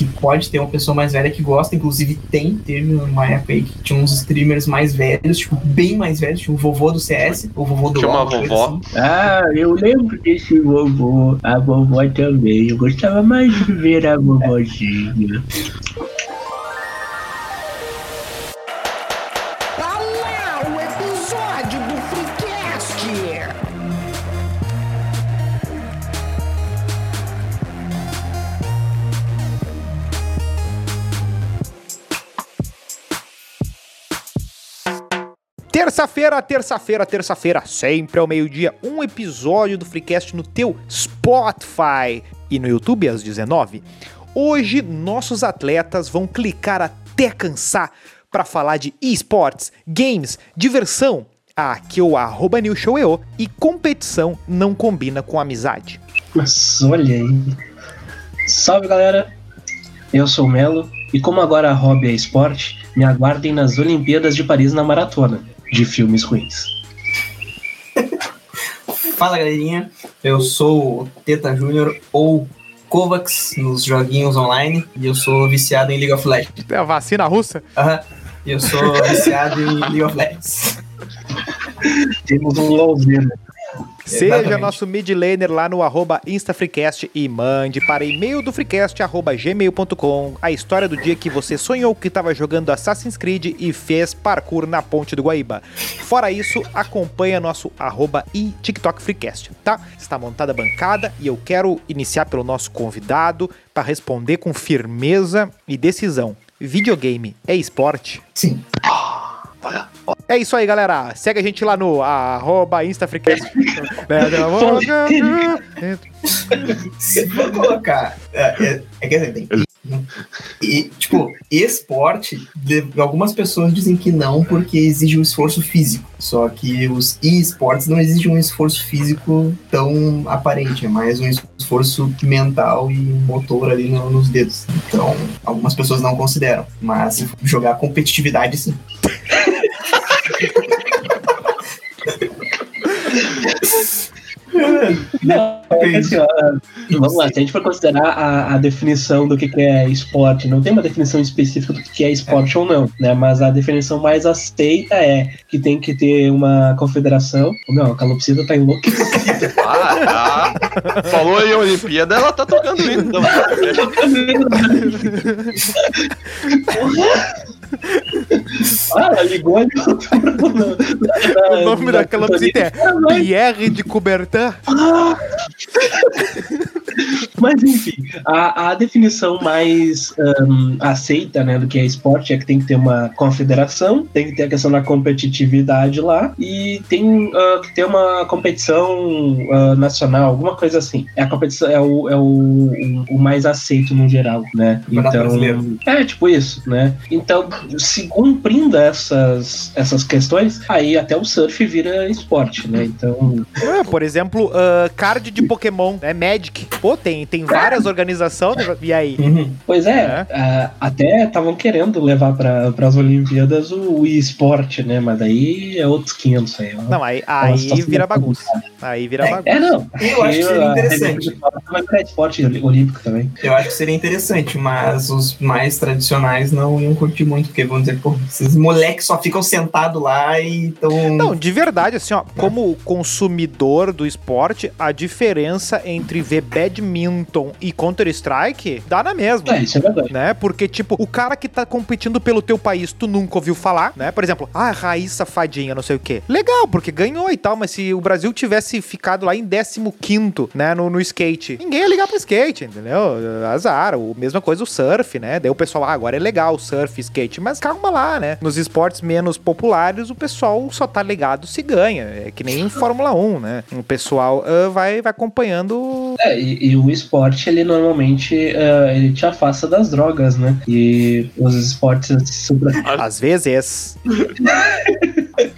que pode ter uma pessoa mais velha que gosta, inclusive tem, teve uma época aí que tinha uns streamers mais velhos, tipo, bem mais velhos, tinha o vovô do CS, o vovô do Tinha uma vovó. assim. Ah, eu lembro desse vovô, a vovó também. Eu gostava mais de ver a vovozinha. Terça-feira, terça-feira, terça-feira, sempre ao meio-dia, um episódio do Freecast no teu Spotify e no YouTube às 19. Hoje, nossos atletas vão clicar até cansar para falar de esportes, games, diversão. Aqui é o arroba newshoweo e competição não combina com amizade. Mas olha aí. Salve galera, eu sou o Melo e como agora a hobby é esporte, me aguardem nas Olimpíadas de Paris na maratona de filmes ruins. Fala galerinha, eu sou o Teta Júnior ou Kovacs nos joguinhos online e eu sou viciado em League of Legends. É a vacina russa? Aham, eu sou viciado em League of Legends. Temos um LOLzinho. Seja nosso mid laner lá no arroba InstaFreecast e mande para e-mail do Freecast arroba gmail.com a história do dia que você sonhou que estava jogando Assassin's Creed e fez parkour na ponte do Guaíba. Fora isso, acompanha nosso arroba e TikTok Freecast, tá? Está montada a bancada e eu quero iniciar pelo nosso convidado para responder com firmeza e decisão. Videogame é esporte? Sim. É isso aí, galera. Segue a gente lá no arroba InstaFreecast. Se for colocar. É, é, é que assim, tem. E, tipo, esporte, algumas pessoas dizem que não porque exige um esforço físico. Só que os e-sports não exigem um esforço físico tão aparente, é mais um esforço mental e motor ali no- nos dedos. Então, algumas pessoas não consideram. Mas jogar competitividade, sim. Não, é que assim, ó, vamos lá, se a gente for considerar a, a definição do que, que é esporte, não tem uma definição específica do que, é esporte ou não, né? Mas a definição mais aceita é que tem que ter uma confederação. Não, a calopsita tá enlouquecida. Ah, ah. Falou em Olimpíada, ela tá tocando isso. Então, Ah, ligou ali. O nome da calopsita é Pierre de Coubertin. Mas enfim, a, a definição mais ahn, aceita né, do que é esporte é que tem que ter uma confederação, tem que ter a questão da competitividade lá e tem ah, que ter uma competição ah, nacional, alguma coisa assim. É a competição, é o, é o, o, o mais aceito no geral, né? Brasileiro. é tipo isso, né? Então, se cumprindo essas, essas questões, aí até o surf vira esporte, né? Então, É, por exemplo, ah, card de Pokémon, né? Magic. Pô, tem, tem várias organizações. E aí? Uhum. Pois é, É. ah, até estavam querendo levar para as Olimpíadas o, o esporte, né? Mas daí é outros 500 aí. Não, aí, Uma aí vira bagunça. Aí vira É, bagunça. É, não. Eu acho que seria interessante. Vai virar esporte olímpico também. Eu acho que seria interessante, mas os mais tradicionais não iam curtir muito, porque vão dizer, pô, esses moleques só ficam sentados lá e estão. Não, de verdade, assim, ó, como consumidor do esporte, a diferença entre ver badminton e Counter-Strike dá na mesma. É, isso é verdade. Né? Porque, tipo, o cara que tá competindo pelo teu país, tu nunca ouviu falar, né? Por exemplo, ah, Raíssa Fadinha, não sei o quê. Legal, porque ganhou e tal, mas se o Brasil tivesse ficado lá em 15, né, no, no skate, ninguém ia ligar pro skate, entendeu? Azar, o, mesma coisa o surf, né? Daí o pessoal, ah, agora é legal o surf, skate, mas calma lá, né? Nos esportes menos populares, o pessoal só tá ligado se ganha. É que nem em Fórmula 1, né? O pessoal ah, vai, vai acompanhando É, e, e o esporte, ele normalmente ah, ele te afasta das drogas, né? E os esportes super. às vezes.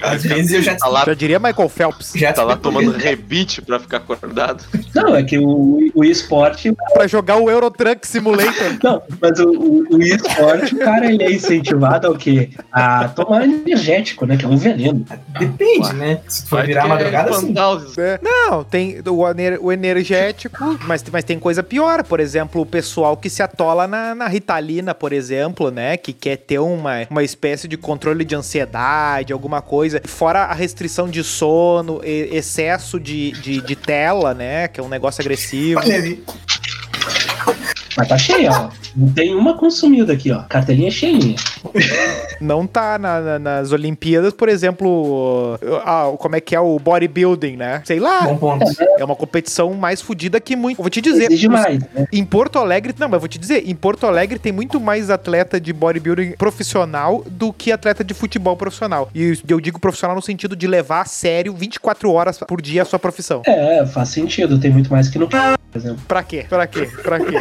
Às vezes eu já, Tá lá, Já diria Michael Phelps. já tá lá tomando rebite pra ficar acordado. Não, é que o, o esporte. Pra jogar o Euro Truck Simulator. Não, mas o, o, o esporte, o cara, ele é incentivado ao quê? A tomar energético, né? Que é um veneno. Depende, né? Se for virar madrugada, é sim. É. Não, tem o, o energético, mas, mas tem coisa pior. Por exemplo, o pessoal que se atola na, na Ritalina, por exemplo, né? Que quer ter uma, uma espécie de controle de ansiedade, alguma coisa. Fora a restrição de sono, excesso de, de, de tela, né? Que é um negócio agressivo. Olha. Mas tá cheia, ó. Não tem uma consumida aqui, ó. Cartelinha cheinha. Não tá na- na- nas Olimpíadas, por exemplo, ah, como é que é o bodybuilding, né? Sei lá. Bom ponto. É uma competição mais fodida que muito. Vou te dizer. Exige mais, né? Em Porto Alegre, não, mas vou te dizer, em Porto Alegre tem muito mais atleta de bodybuilding profissional do que atleta de futebol profissional. E eu digo profissional no sentido de levar a sério 24 horas por dia a sua profissão. É, faz sentido. Tem muito mais que no. Por exemplo. Pra quê? Pra quê? Pra quê?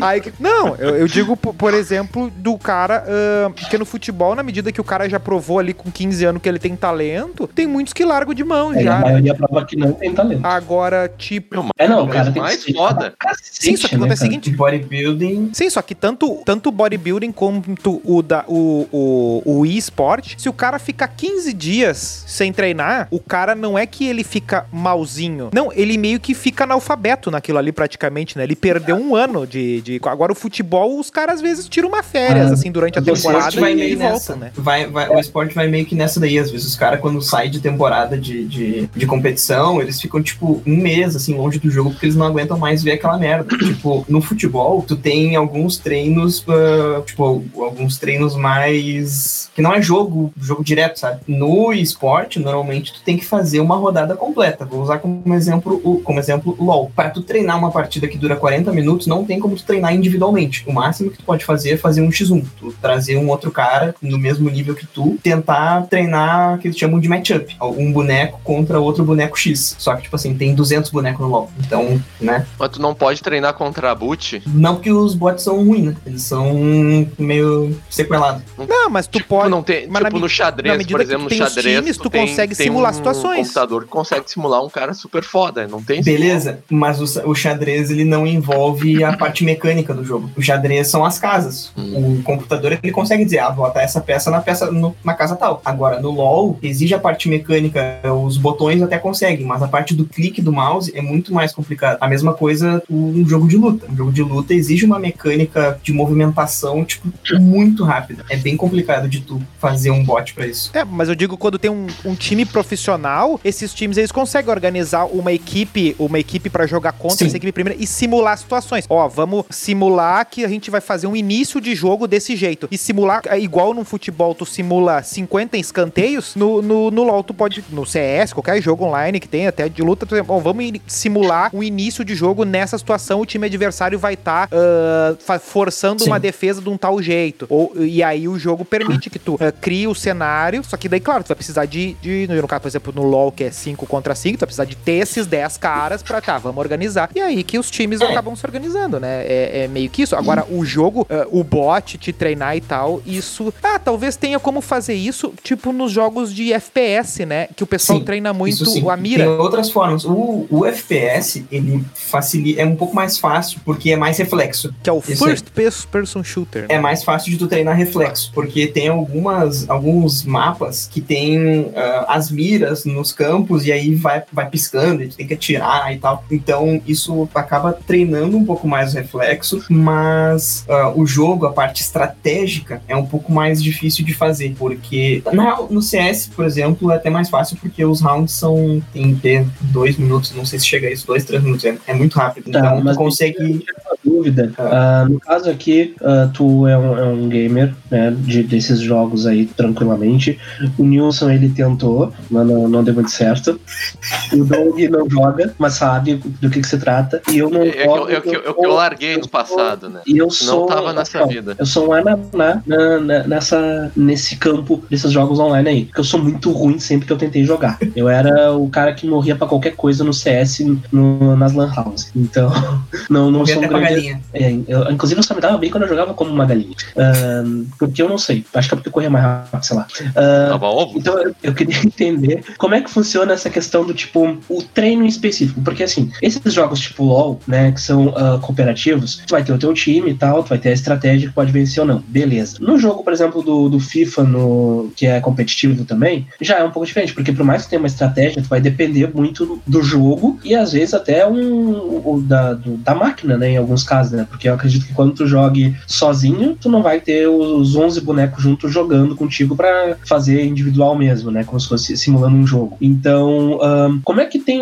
Aí, que- não, eu, eu digo, po- por exemplo, do cara ah, que no futebol, na medida que o cara já provou ali com 15 anos que ele tem talento, tem muitos que largam de mão É, já. a né? maioria prova que não tem talento. Agora, tipo. É, não, o cara tem mais que ser foda. cacete, Sim, só que né, acontece o cara? seguinte, De bodybuilding. Sim, só que tanto, tanto o bodybuilding quanto o, da, o, o, o e-sport, se o cara fica 15 dias sem treinar, o cara não é que ele fica malzinho. Não, ele meio que fica analfabeto naquilo ali praticamente, né? Ele perdeu um ano de. De... Agora o futebol, os caras às vezes tiram uma férias, Ah, assim, durante a temporada esporte vai e, meio e nessa. voltam, né? Vai, vai, o esporte vai meio que nessa daí. Às vezes os caras, quando saem de temporada de, de, de competição, eles ficam, tipo, um mês, assim, longe do jogo, porque eles não aguentam mais ver aquela merda. tipo, no futebol, tu tem alguns treinos, ah, tipo, alguns treinos mais. que não é jogo, jogo direto, sabe? No esporte, normalmente, tu tem que fazer uma rodada completa. Vou usar como exemplo o, como exemplo LOL. Para tu treinar uma partida que dura 40 minutos, não tem como tu treinar individualmente. O máximo que tu pode fazer é fazer um X1. Tu trazer um outro cara no mesmo nível que tu, tentar treinar o que eles chamam de matchup. Um boneco contra outro boneco X. Só que, tipo assim, tem 200 bonecos no LoL. Então, né? Mas tu não pode treinar contra a boot. Não porque os bots são ruins, né? Eles são meio sequelados. Não, mas tu Tipo, pode. não tem, mas tipo, no xadrez, por exemplo, tu no xadrez, times, tu tem- consegue tem simular um situações. computador que consegue simular um cara super foda, não tem Beleza, mas o, o xadrez ele não envolve a parte mecânica do jogo. O xadrez são as casas. O computador ele consegue dizer, ah, bota essa peça na peça no- na casa tal. Agora, no LoL, exige a parte mecânica, os botões até conseguem, mas a parte do clique do mouse é muito mais complicado. A mesma coisa um jogo de luta. Um jogo de luta exige uma mecânica de movimentação, tipo, muito rápida. É bem complicado de tu fazer um bot pra isso. É, mas eu digo quando tem um, um time profissional, esses times eles conseguem organizar uma equipe, uma equipe para jogar contra Sim. essa equipe primeira e simular situações. Ó, vamos simular que a gente vai fazer um início de jogo desse jeito. E simular, é igual no futebol, tu simula 50 escanteios, no, no, no LoL tu pode, no CS, qualquer jogo online que tem, até de luta, tu, bom, vamos simular um início de jogo nessa situação, o time adversário vai estar forçando Sim. uma defesa de um tal jeito. Ou, e aí o jogo permite que tu ah, crie o cenário, só que daí, claro, tu vai precisar de, de no caso, por exemplo, no LoL, que é 5 contra 5, tu vai precisar de ter esses 10 caras pra, tá, vamos organizar. E aí que os times acabam se organizando, né? É, é meio que isso. Agora, o jogo, ah, o bot te treinar e tal, isso... Ah, talvez tenha como fazer isso, tipo, nos jogos de FPS, né? Que o pessoal Sim, treina muito a mira. Tem outras formas. O, o FPS, ele facilita, é um pouco mais fácil, porque é mais reflexo. Que é o Isso aí. First Pers- Person Shooter. É mais fácil de tu treinar reflexo, porque tem algumas, alguns mapas que tem ah, as miras nos campos e aí vai, vai piscando, e tu tem que atirar e tal. Então isso acaba treinando um pouco mais o reflexo, mas ah, o jogo, a parte estratégica, é um pouco mais difícil de fazer, porque na no CS, por exemplo, é até mais fácil porque os rounds são tem que ter dois minutos, não sei se chega a isso, dois, três minutos, é, é muito rápido. Tá, Então tu consegue. Dúvida. Ah, no caso aqui, ah, tu é um, é um gamer, né, de, desses jogos aí, tranquilamente. O Nilson, ele tentou, mas não, não deu muito certo. O Doug não joga, mas sabe do que, que se trata. E eu não É que eu, jogo, é eu, é que eu larguei no passado, né? E eu Não sou. tava nessa não, vida. Eu sou um ananá na, na, nessa, nesse campo desses jogos online aí. Porque eu sou muito ruim sempre que eu tentei jogar. Eu era o cara que morria pra qualquer coisa no CS no, nas Lan House. Então, não, não sou um grande galinha. É, eu- inclusive eu só me dava bem quando eu jogava como uma galinha. Ahn, porque eu não sei. Acho que é porque eu corria mais rápido, sei lá. Ah, Tava ovo? Então eu- eu queria entender como é que funciona essa questão do tipo, o treino em específico. Porque assim, esses jogos tipo LOL, né, que são ah, cooperativos, tu vai ter o teu time e tal, tu vai ter a estratégia que pode vencer ou não. Beleza. No jogo, por exemplo, do, do FIFA, no, que é competitivo também, já é um pouco diferente, porque por mais que tenha uma estratégia, tu vai depender muito do jogo e às vezes até um, o da, do- da máquina, né, em alguns casos, né? Porque eu acredito que quando tu jogue sozinho, tu não vai ter os 11 bonecos juntos jogando contigo pra fazer individual mesmo, né? Como se fosse simulando um jogo. Então, ahn, como é que tem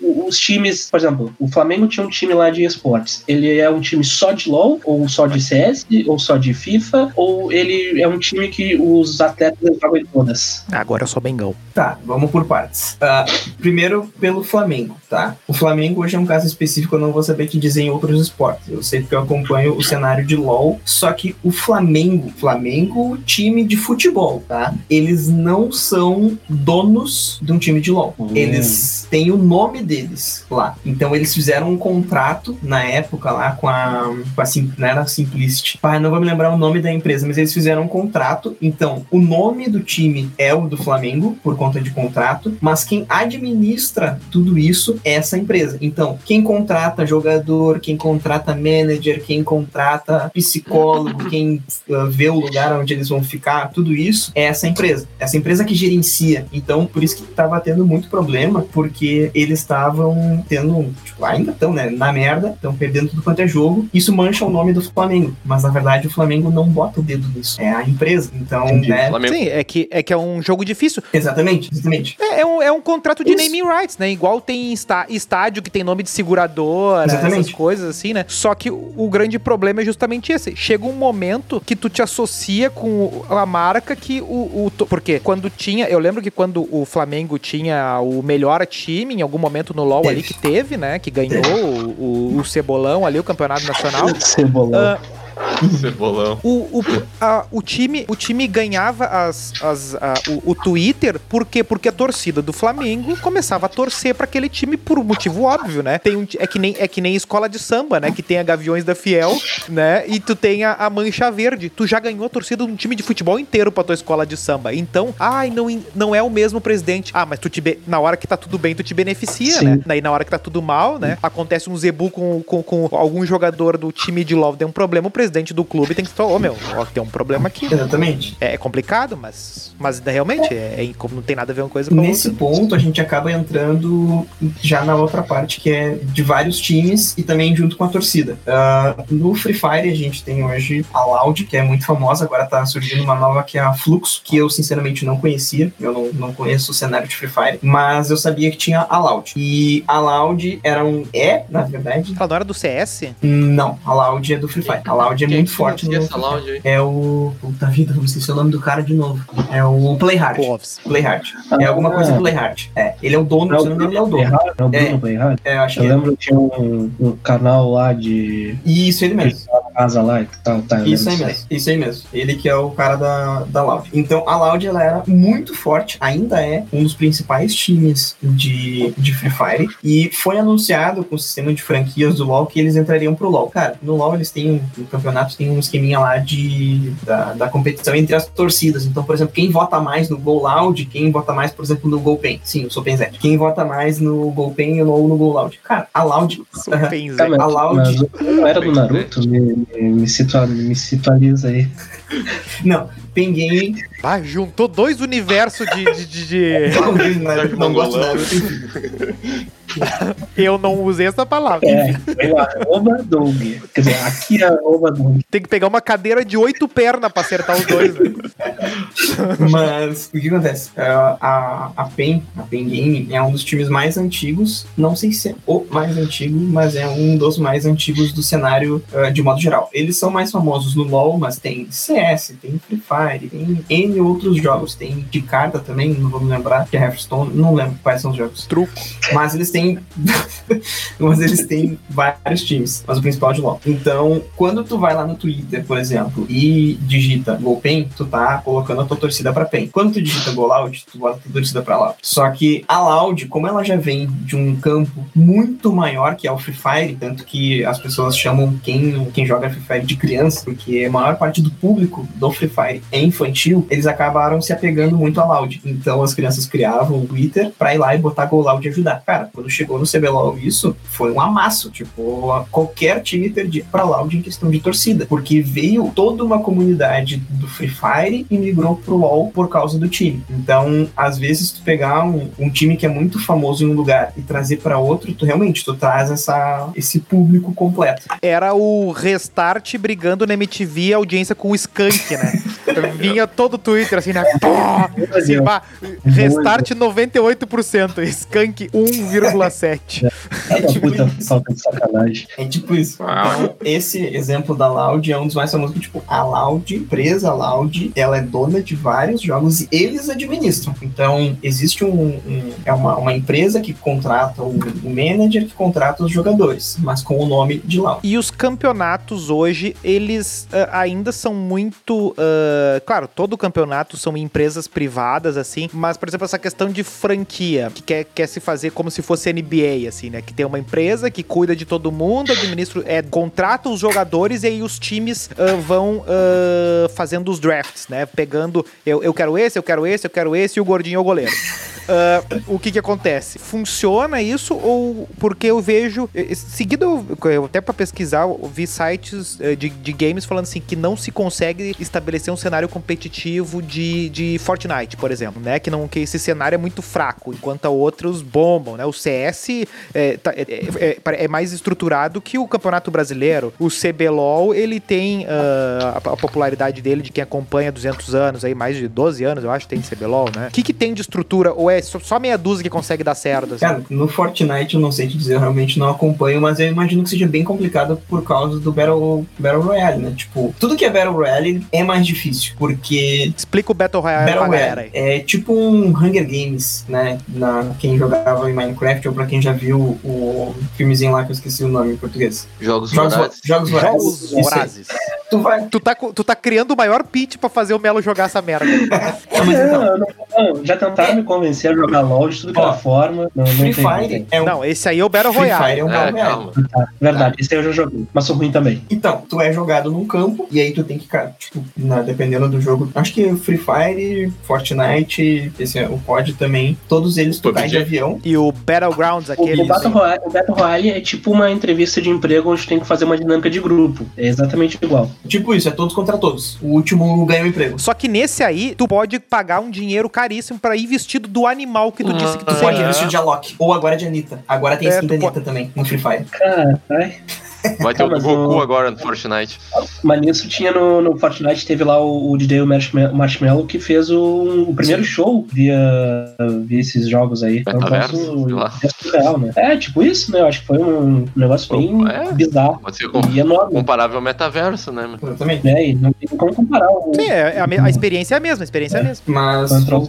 os times, por exemplo, o Flamengo tinha um time lá de esportes. Ele é um time só de LoL, ou só de CS, ou só de FIFA, ou ele é um time que os atletas jogam em todas? Agora eu sou Bengão. Tá, vamos por partes. Ah, primeiro, pelo Flamengo, tá? O Flamengo hoje é um caso específico, eu não vou saber te dizer em outros esportes. Eu sei porque eu acompanho o cenário de LoL, só que o Flamengo, Flamengo, time de futebol, tá? Eles não são donos de um time de LoL. Hum. Eles têm o nome deles lá. Então eles fizeram um contrato na época lá com a. Com a Sim- não era Simplicity. Pai, não vou me lembrar o nome da empresa, mas eles fizeram um contrato. Então, o nome do time é o do Flamengo, por conta de contrato, mas quem administra tudo isso é essa empresa. Então, quem contrata jogador, quem contrata manager, quem contrata psicólogo, quem uh, vê o lugar onde eles vão ficar, tudo isso é essa empresa. Essa empresa que gerencia. Então, por isso que tava tendo muito problema, porque eles estavam tendo, tipo, ainda estão, né, na merda, estão perdendo tudo quanto é jogo. Isso mancha o nome do Flamengo, mas na verdade o Flamengo não bota o dedo nisso, é a empresa. Então, Entendi. né, Flamengo. Sim, é que, é que é um jogo difícil. exatamente, exatamente. É, é um, é um contrato de Isso. naming rights, né? Igual tem está- estádio que tem nome de seguradora, Exatamente. essas coisas assim, né? Só que o, grande problema é justamente esse. Chega um momento que tu te associa com a marca que o, o. Porque quando tinha. Eu lembro que quando o Flamengo tinha o melhor time, em algum momento no LoL Teve. ali que teve, né? Que ganhou o, o, o Cebolão ali, o campeonato nacional. Cebolão. Ah, Cebolão. o, o, a- o, time, o time ganhava as, as, a- o, o Twitter, por quê? Porque a torcida do Flamengo começava a torcer pra aquele time por um motivo óbvio, né? Tem um, é, que nem, é que nem escola de samba, né? Que tem a Gaviões da Fiel, né? E tu tem a, a Mancha Verde. Tu já ganhou a torcida de um time de futebol inteiro pra tua escola de samba. Então, ai, não, não é o mesmo presidente. Ah, mas tu te na hora que tá tudo bem, tu te beneficia, Sim. né? Daí na hora que tá tudo mal, né? Acontece um zebu com, com, com algum jogador do time de LoL, tem um problema, o presidente do clube tem que falar, ô meu, ó, tem um problema aqui. Exatamente. É, é complicado, mas, mas realmente, é, é- como não tem nada a ver uma coisa com Nesse outra. ponto, a gente acaba entrando já na outra parte, que é de vários times e também junto com a torcida. Ah, no Free Fire, a gente tem hoje a Loud, que é muito famosa, agora tá surgindo uma nova que é a Fluxo, que eu sinceramente não conhecia, eu não, não conheço o cenário de Free Fire, mas eu sabia que tinha a Loud. E a Loud era um. É, na verdade. Ela não era do CS? Não, a Loud é do Free Fire. A Loud é muito forte no. essa lounge aí? É o. Puta vida, não sei se é o nome do cara de novo. É o Playhard. Playhard. É alguma coisa Playhard. É, ele é o dono, Não, se eu não me engano, ele é o dono. Não, É. Bruno Playhard? É, eu acho Eu que é. lembro que tinha um, um canal lá de Isso, ele mesmo. casa lá e tal, tá, Isso aí mesmo, isso aí mesmo. Ele que é o cara da, da Loud. Então a Loud ela era muito forte, ainda é um dos principais times de, de Free Fire. E foi anunciado com o sistema de franquias do LoL que eles entrariam pro LoL. Cara, no LoL eles têm, um- no campeonato tem um esqueminha lá de, da, da competição entre as torcidas. Então, por exemplo, quem vota mais no Go Loud, quem vota mais, por exemplo, no Go Pen. Sim, eu sou Penzete. Quem vota mais no Go Pen ou no Go Loud. Cara, a Loud. A Loud- não era do Naruto? Me, me, me, situa, me situaliza aí. Não, Pen Game Ah, juntou dois universos de. de, de- de- não, não gosto da Eu não usei essa palavra. É, o arroba Doug. Quer dizer, aqui é arroba Doug. Tem que pegar uma cadeira de oito pernas pra acertar os dois. né? Mas o que acontece? É, a, a PEN, a PEN Game, é um dos times mais antigos. Não sei se é o mais antigo, mas é um dos mais antigos do cenário eh, de modo geral. Eles são mais famosos no LoL, mas tem CS, tem Free Fire, tem N outros jogos. Tem de carta também, não vou me lembrar, que é Hearthstone, não lembro quais são os jogos. Truco. Mas eles têm têm. mas eles têm vários times, mas o principal é de LoL. Então, quando tu vai lá no Twitter, por exemplo, e digita GoPen, tu tá colocando a tua torcida pra PEN. Quando tu digita GoLoud, tu bota a tua torcida pra Loud. Só que a Loud, como ela já vem de um campo muito maior que é o Free Fire, tanto que as pessoas chamam quem, quem joga Free Fire de criança, porque a maior parte do público do Free Fire é infantil, eles acabaram se apegando muito a Loud. Então as crianças criavam o Twitter pra ir lá e botar GoLoud e ajudar. Cara, quando chegou no CBLOL isso, foi um amasso. Tipo, qualquer time perdia pra Loud em questão de torcida, porque veio toda uma comunidade do Free Fire e migrou pro LoL por causa do time. Então, às vezes, tu pegar um, um time que é muito famoso em um lugar e trazer pra outro, tu realmente tu traz essa, esse público completo. Era o Restart brigando na MTV a audiência com o Skank, né? Vinha todo o Twitter assim, né? Pô, assim, pá, Restart 98%, Skank 1,7%. É da tipo puta isso. falta de sacanagem. É tipo isso. Então, esse exemplo da Loud é um dos mais famosos que, tipo, a Loud, empresa Loud, ela é dona de vários jogos e eles administram. Então, existe um, um- é uma, uma empresa que contrata o, o manager que contrata os jogadores, mas com o nome de Loud. E os campeonatos hoje, eles ah, ainda são muito. ah, claro, todo campeonato são empresas privadas, assim, mas, por exemplo, essa questão de franquia, que quer, quer se fazer como se fosse NBA, assim, né? Que tem uma empresa que cuida de todo mundo, administra, é, contrata os jogadores e aí os times ah, vão ah, fazendo os drafts, né? Pegando, eu, eu quero esse, eu quero esse, eu quero esse e o gordinho é o goleiro. Ah, o que que acontece? Funciona isso ou porque eu vejo eh, seguido eu- até pra pesquisar eu vi sites eh, de, de games falando assim que não se consegue estabelecer um cenário competitivo de, de Fortnite, por exemplo, né? Que não que esse cenário é muito fraco, enquanto outros bombam, né? O CS é, tá- é- é- é- mais estruturado que o Campeonato Brasileiro. O CBLOL, ele tem ah, a, a popularidade dele de quem acompanha há 200 anos, aí mais de 12 anos, eu acho, tem CBLOL, né? O que, que tem de estrutura? Ou é só, só meia dúzia que consegue dar certo? assim? Cara, no Fortnite eu não sei te dizer, eu realmente não acompanho, mas eu imagino que seja bem complicado por causa do Battle, Battle Royale, né? Tipo, tudo que é Battle Royale é mais difícil, porque Explica o Battle Royale Battle pra galera Royale aí. é tipo um Hunger Games, né? Na, quem jogava em Minecraft ou pra quem já viu o filmezinho lá que eu esqueci o nome em português. Jogos Jogos, Vorazes. Jogos Vorazes. Jogos. Tu vai. Tu tá, tu tá criando o maior pitch pra fazer o Melo jogar essa merda. Não, mas então, Já tentaram me convencer a jogar LOL de tudo que era forma. Não, não Free não Fire é um. Não, esse aí é o Battle Free Royale. Fire é um É, Battle Royale. calma. Tá, verdade, esse aí eu já joguei, mas sou ruim também. Então, tu é jogado num campo e aí tu tem que, cara, tipo, na- dependendo do jogo. Acho que Free Fire, Fortnite, esse é o COD também, todos eles tu cai de avião. E o Battlegrounds, O, aquele. o, Battle Royale, o Battle Royale é tipo uma entrevista de emprego onde tem que fazer uma dinâmica de grupo. É exatamente igual. Tipo isso, é todos contra todos. O último ganha o emprego. Só que nesse aí, tu pode pagar um dinheiro caríssimo pra ir vestido do animal que tu disse que tu Ah, Tu pode seria. é. vestir de Alok. Ou agora de Anitta. Agora tem É, skin da Anitta pode- também, no Free Fire. Cara, ai. Vai ter o mas Goku o- agora no Fortnite. Mas nisso tinha no, no Fortnite, teve lá o, o DJ Marshmallow, Marshmallow que fez o, o primeiro show via, via esses jogos aí. É um Metaverso, troço sei lá. surreal, né? É, tipo isso, né? Eu acho que foi um negócio bem É. bizarro Pode ser com- e enorme. comparável ao metaverso, né? mano? Exatamente. Né? E não tem como comparar o Sim, é, é a, me- a experiência é a mesma, a experiência é a mesma. Mas, surreal,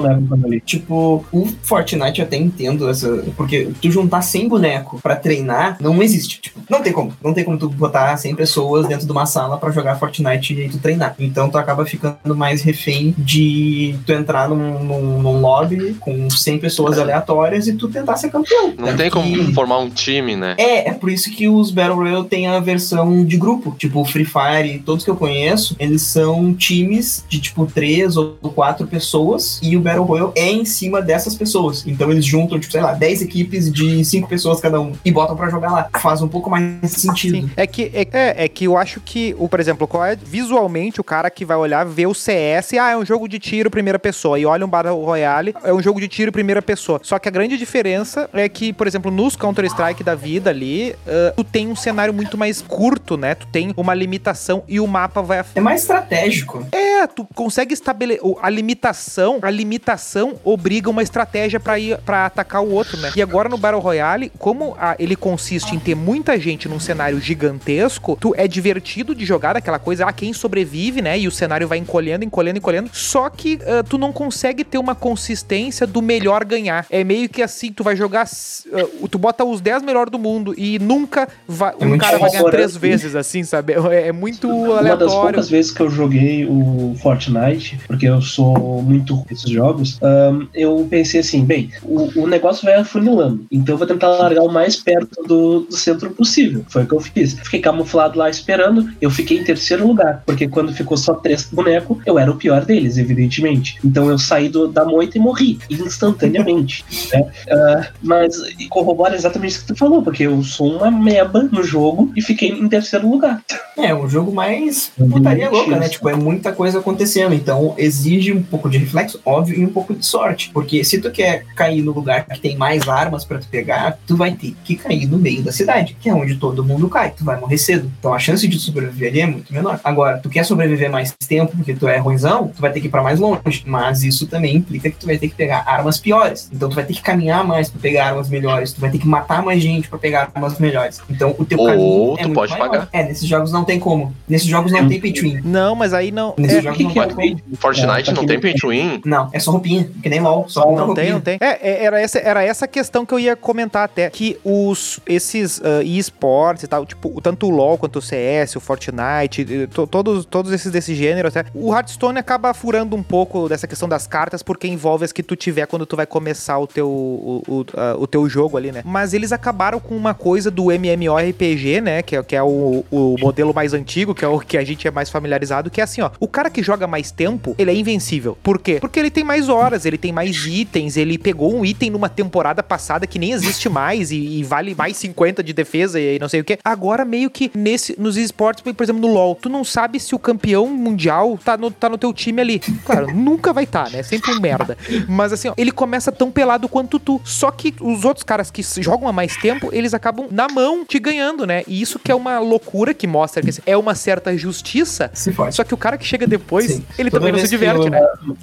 voltando, né? Tipo, o Fortnite eu até entendo essa. Porque tu juntar 100 boneco pra treinar não existe. Tipo, não tem como. Não tem como tu botar 100 pessoas dentro de uma sala pra jogar Fortnite e tu treinar. Então tu acaba ficando mais refém de tu entrar num, num, num lobby com 100 pessoas aleatórias e tu tentar ser campeão. Não Tanto tem como que- formar um time, né? É, é por isso que os Battle Royale têm a versão de grupo. Tipo, o Free Fire, todos que eu conheço, eles são times de tipo três ou quatro pessoas e o Battle Royale é em cima dessas pessoas. Então eles juntam, tipo, sei lá, 10 equipes de cinco pessoas cada um e botam pra jogar lá. Faz um pouco mais sentido. Sim. É que, é, é, é que eu acho que, o, por exemplo, qual é visualmente o cara que vai olhar, vê o CS, ah, é um jogo de tiro primeira pessoa, e olha um Battle Royale, é um jogo de tiro primeira pessoa. Só que a grande diferença é que, por exemplo, nos Counter-Strike da vida ali, ah, tu tem um cenário muito mais curto, né? Tu tem uma limitação e o mapa vai. af- É mais estratégico. É, tu consegue estabelecer a limitação, a limitação obriga uma estratégia pra ir para atacar o outro, né? E agora no Battle Royale, como a- ele consiste em ter muita gente num cenário gigantesco, tu é divertido de jogar aquela coisa, ah, quem sobrevive, né? E o cenário vai encolhendo, encolhendo, encolhendo. Só que ah, tu não consegue ter uma consistência do melhor ganhar. É meio que assim, tu vai jogar, ah, tu bota os 10 melhores do mundo e nunca vai, um muito cara vai ganhar três vezes, assim, sabe? É, é muito Uma das aleatório. poucas vezes que eu joguei o Fortnite, porque eu sou muito ruim nesses jogos, ahn, eu pensei assim, bem, o, o negócio vai afunilando, então eu vou tentar largar o mais perto do, do centro possível. Foi o que eu fiz. Fiquei camuflado lá esperando, eu fiquei em terceiro lugar, porque quando ficou só três bonecos, eu era o pior deles, evidentemente. Então eu saí do- da moita e morri, instantaneamente. né? Ah, mas corrobora exatamente isso que tu falou, porque eu sou uma meba no jogo e fiquei em terceiro lugar. É, um jogo mais Uhum. putaria louca, né? Tipo, é muita coisa acontecendo. Então, exige um pouco de reflexo, óbvio, e um pouco de sorte. Porque se tu quer cair no lugar que tem mais armas pra tu pegar, tu vai ter que cair no meio da cidade, que é onde todo mundo cai. Tu vai morrer cedo. Então, a chance de tu sobreviver ali é muito menor. Agora, tu quer sobreviver mais tempo porque tu é ruimzão, tu vai ter que ir pra mais longe. Mas isso também implica que tu vai ter que pegar armas piores. Então, tu vai ter que caminhar mais pra pegar armas melhores. Tu vai ter que matar mais gente pra pegar armas melhores. Então, o teu Ou caminho é tu pode maior. pagar. É, nesses jogos não tem como. Nesses jogos não tem pay to win. Não, mas aí não. Nesses É, jogos que não que é tem como. vídeo? Fortnite É, não tem pay to win? Não, é só roupinha, que nem LOL, só Não, não tem, não tem. É, é, era essa, era essa questão que eu ia comentar até. Que os, esses ah, esportes e tal, tipo, tanto o LoL quanto o CS, o Fortnite, to- todos, todos esses desse gênero até. O Hearthstone acaba furando um pouco dessa questão das cartas, porque envolve as que tu tiver quando tu vai começar o teu, o, o, o teu jogo ali, né? Mas eles acabaram com uma coisa do MMORPG, né? Que é, que é o, o modelo mais antigo, que é o que a gente é mais familiarizado, que é assim, ó. O cara que joga mais tempo, ele é invencível. Por quê? Porque ele tem mais horas, ele tem mais itens, ele pegou um item numa temporada passada que nem existe mais e, e vale mais 50 de defesa e não sei o que. Agora, meio que nesse, nos esportes, por exemplo, no LoL, tu não sabe se o campeão mundial tá no, tá no teu time ali. Claro, nunca vai estar, tá, né? Sempre um merda. Mas assim, ó, ele começa tão pelado quanto tu. Só que os outros caras que jogam há mais tempo, eles acabam na mão te ganhando, né? E isso que é uma loucura que mostra que assim, é uma certa justiça. Fode. Só que o cara que chega depois, Sim. ele Toda também não se diverte, eu- né?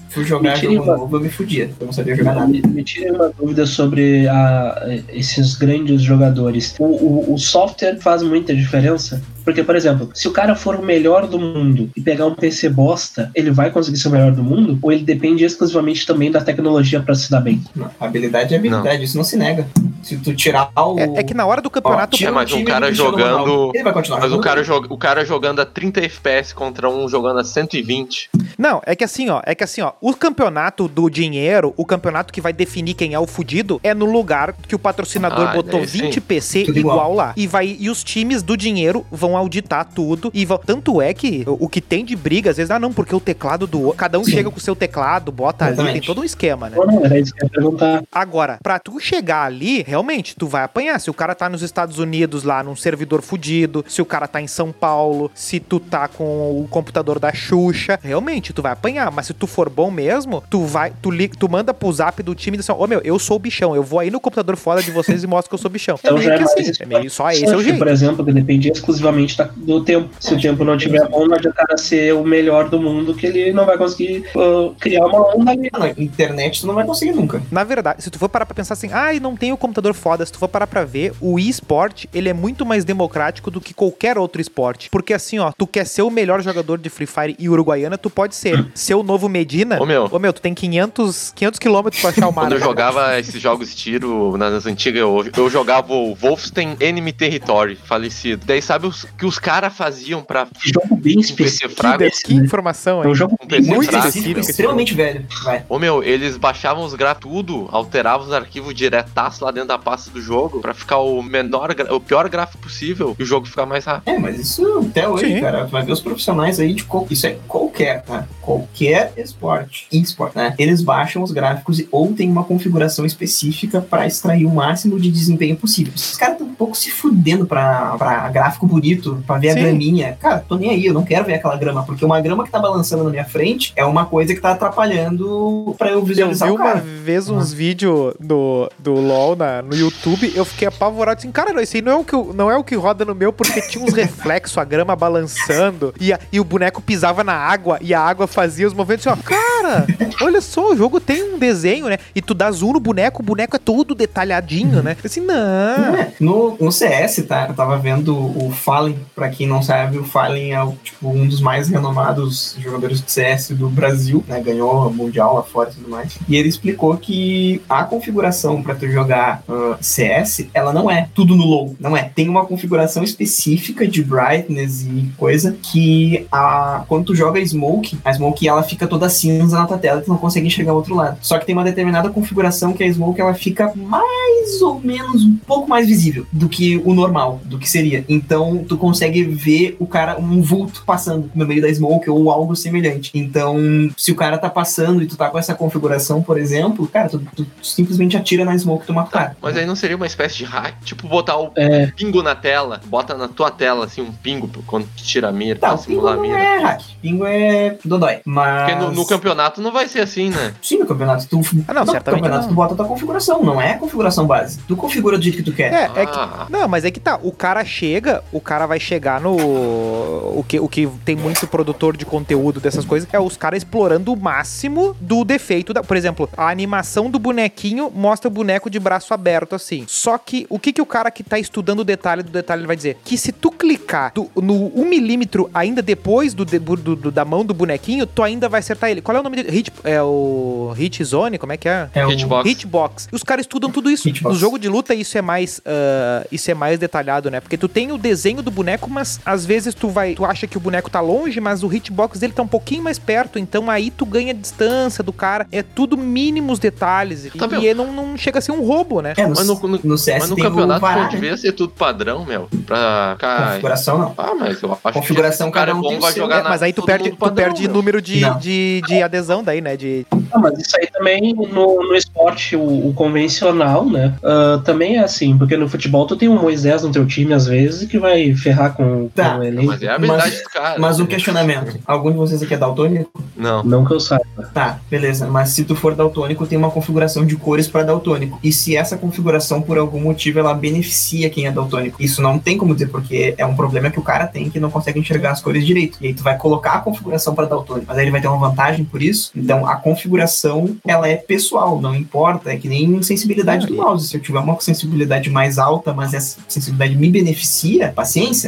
Fui jogar jogo uma- novo, eu me fudia. Eu não sabia jogar nada. Me, me uma dúvida sobre a- esses grandes jogadores. O, o- o software faz muita diferença? Porque, por exemplo, se o cara for o melhor do mundo e pegar um PC bosta, ele vai conseguir ser o melhor do mundo? Ou ele depende exclusivamente também da tecnologia pra se dar bem? Não, habilidade é habilidade, isso não se nega. Se tu tirar o. É, é que na hora do campeonato. Ó, tira É, mas um cara jogando- Ronaldo, Ele vai continuar Mas o cara, joga, o cara jogando a 30 FPS contra um jogando a 120. Não, é que assim, ó, é que assim, ó, o campeonato do dinheiro, o campeonato que vai definir quem é o fudido, é no lugar que o patrocinador Ah, botou daí sim. 20 PC igual. igual. lá. E vai e os times do dinheiro vão auditar tudo e vão, tanto é que o, o que tem de briga às vezes ah não, porque o teclado do outro- cada um Sim. chega com o seu teclado, bota ali, tem Exatamente. todo um esquema, né? Não, não, era isso que eu ia perguntar. Agora, pra tu chegar ali, realmente, tu vai apanhar. Se o cara tá nos Estados Unidos lá, num servidor fudido, se o cara tá em São Paulo, se tu tá com o computador da Xuxa, realmente, tu vai apanhar. Mas se tu for bom mesmo, tu vai, tu, li, tu manda pro zap do time e diz assim, ô meu, eu sou bichão, eu vou aí no computador foda de vocês e mostro que eu sou bichão. É Então meio já é que assim, é meio só esse é o jeito. por exemplo, que depende exclusivamente da- do tempo. Se o tempo não tiver bom, não adianta o cara ser o melhor do mundo, que ele não vai conseguir uh, criar uma onda ali. Ah, não, internet tu não vai conseguir nunca. Na verdade, se tu for parar pra pensar assim, ai, não tem o computador foda, se tu for parar pra ver, o eSport, ele é muito mais democrático do que qualquer outro esporte. Porque assim, ó, tu quer ser o melhor jogador de Free Fire e Uruguaiana, tu pode ser. Ser o novo Medina, Ô, meu. ô meu, tu tem 500, 500 quilômetros pra achar o mar. Quando eu jogava esses jogos de tiro nas antigas, eu, eu jogava o Wolfenstein Enemy Territory, falecido. Daí sabe os, que os caras faziam pra Que jogo bem um específico. PC fraco? desse, Que né? informação, É um jogo Um bem PC Muito fraco. específico, esse extremamente velho. Vai. Ô meu, eles baixavam os gráficos tudo, alteravam os arquivos diretaço lá dentro da pasta do jogo pra ficar o menor, o pior gráfico possível e o jogo ficar mais rápido. É, mas isso até hoje, Sim. cara. Tu vai ver os profissionais aí de qual... Isso é qualquer, tá? Qualquer esporte. eSport, né? Eles baixam os gráficos e ou tem uma configuração específica pra extrair o máximo de desempenho possível. Os caras tão um pouco se fudendo pra, pra gráfico bonito, pra ver Sim. a graminha. Cara, tô nem aí, eu não quero ver aquela grama, porque uma grama que tá balançando na minha frente é uma coisa que tá atrapalhando pra eu Eu visualizar vi o uma cara. vez uns vídeos do, do LoL na, no YouTube, eu fiquei apavorado assim, cara, não, esse aí não é, o que, eu- não é o que roda no meu, porque tinha uns reflexos, a grama balançando, e, a- e o boneco pisava na água, e a água fazia os movimentos assim, ó. Cara, olha só, o jogo tem um desenho, né? E tu dá zoom no boneco, o boneco é todo detalhadinho, né? Assim, não. É, No, no CS, tá? Eu tava vendo o Fallen, pra quem não sabe, o Fallen é tipo, um dos mais renomados jogadores de CS do Brasil, né? Ganhou Mundial lá fora e tudo mais. E ele explicou que a configuração pra tu jogar ah, CS, ela não é tudo no low, não é. Tem uma configuração específica de brightness e coisa que a, quando tu joga Smoke, a Smoke ela fica toda cinza na tua tela e tu não consegue enxergar o outro lado. Só que tem uma determinada configuração que a Smoke ela fica mais ou menos um pouco mais visível do que o normal, do que seria. Então tu consegue ver o cara, um vulto passando no meio da Smoke ou algo semelhante. Então, se o cara tá passando e tu tá com essa configuração, por exemplo, cara, tu, tu simplesmente atira na Smoke e tu mata o cara. Mas aí não seria uma espécie de hack? Tipo, botar o É. pingo na tela, bota na tua tela, assim, um pingo quando tu tira a mira, Tá, pra o pingo simular a não mira. é hack, pingo é dodói. Mas... Porque no, no campeonato não vai ser assim, né? Sim, no campeonato tu. Ah, não, no certamente campeonato não. tu bota a tua configuração, não é a configuração base. Tu configura do jeito que tu quer. É, é que. Ah. Não, mas é que tá. O cara chega, o cara vai chegar no. O que, o que tem muito produtor de conteúdo dessas coisas é os caras explorando o máximo do defeito da. Por exemplo, a animação do bonequinho mostra o boneco de braço aberto assim. Só que o que, que o cara que tá estudando o detalhe do detalhe ele vai dizer? Que se tu clicar do- no 1 milímetro ainda depois do, de- do- do- da mão do bonequinho, tu ainda vai acertar ele. Qual é o nome dele? Hit, é o Hit Zone? Como é que é? É o- Hitbox. Hitbox. E os caras estudam tudo isso. Hitbox. No jogo de luta, isso é mais. ah, isso é mais detalhado, né? Porque tu tem o desenho do boneco, mas às vezes tu vai. Tu acha que o boneco tá longe, mas o hitbox dele tá um pouquinho mais perto. Então aí tu ganha distância do cara. É tudo mínimos detalhes. Tá, e e não, não chega a ser um roubo, né? É, no, Mas no, no, no CS mas no campeonato né? devia ser tudo padrão, meu. Pra. Configuração não. Ah, mas eu acho Configuração, que o cara cada é um bom, vai jogar É, na, mas aí tu perde, tu padrão, perde meu. número de, Não. de, de adesão daí, né? De, Ah, mas isso aí também no, no esporte, o, o convencional, né? ah, também é assim, porque no futebol tu tem um Moisés no teu time, às vezes, que vai ferrar com, Tá, com o elenco. Mas é a habilidade Mas- dos caras. Mas um questionamento. Algum de vocês aqui é daltônico? Não. Não que eu saiba. Tá, beleza. Mas se tu for daltônico, tem uma configuração de cores para daltônico. E se essa configuração, por algum motivo, ela beneficia quem é daltônico? Isso não tem como dizer, porque é um problema que o cara tem que não consegue enxergar as cores direito. E aí tu vai colocar a configuração para daltônico, mas aí ele vai ter uma vantagem por isso. Então a configuração, ela é pessoal, não importa. É que nem sensibilidade do mouse. Se eu tiver uma sensibilidade mais alta, mas essa sensibilidade me beneficia,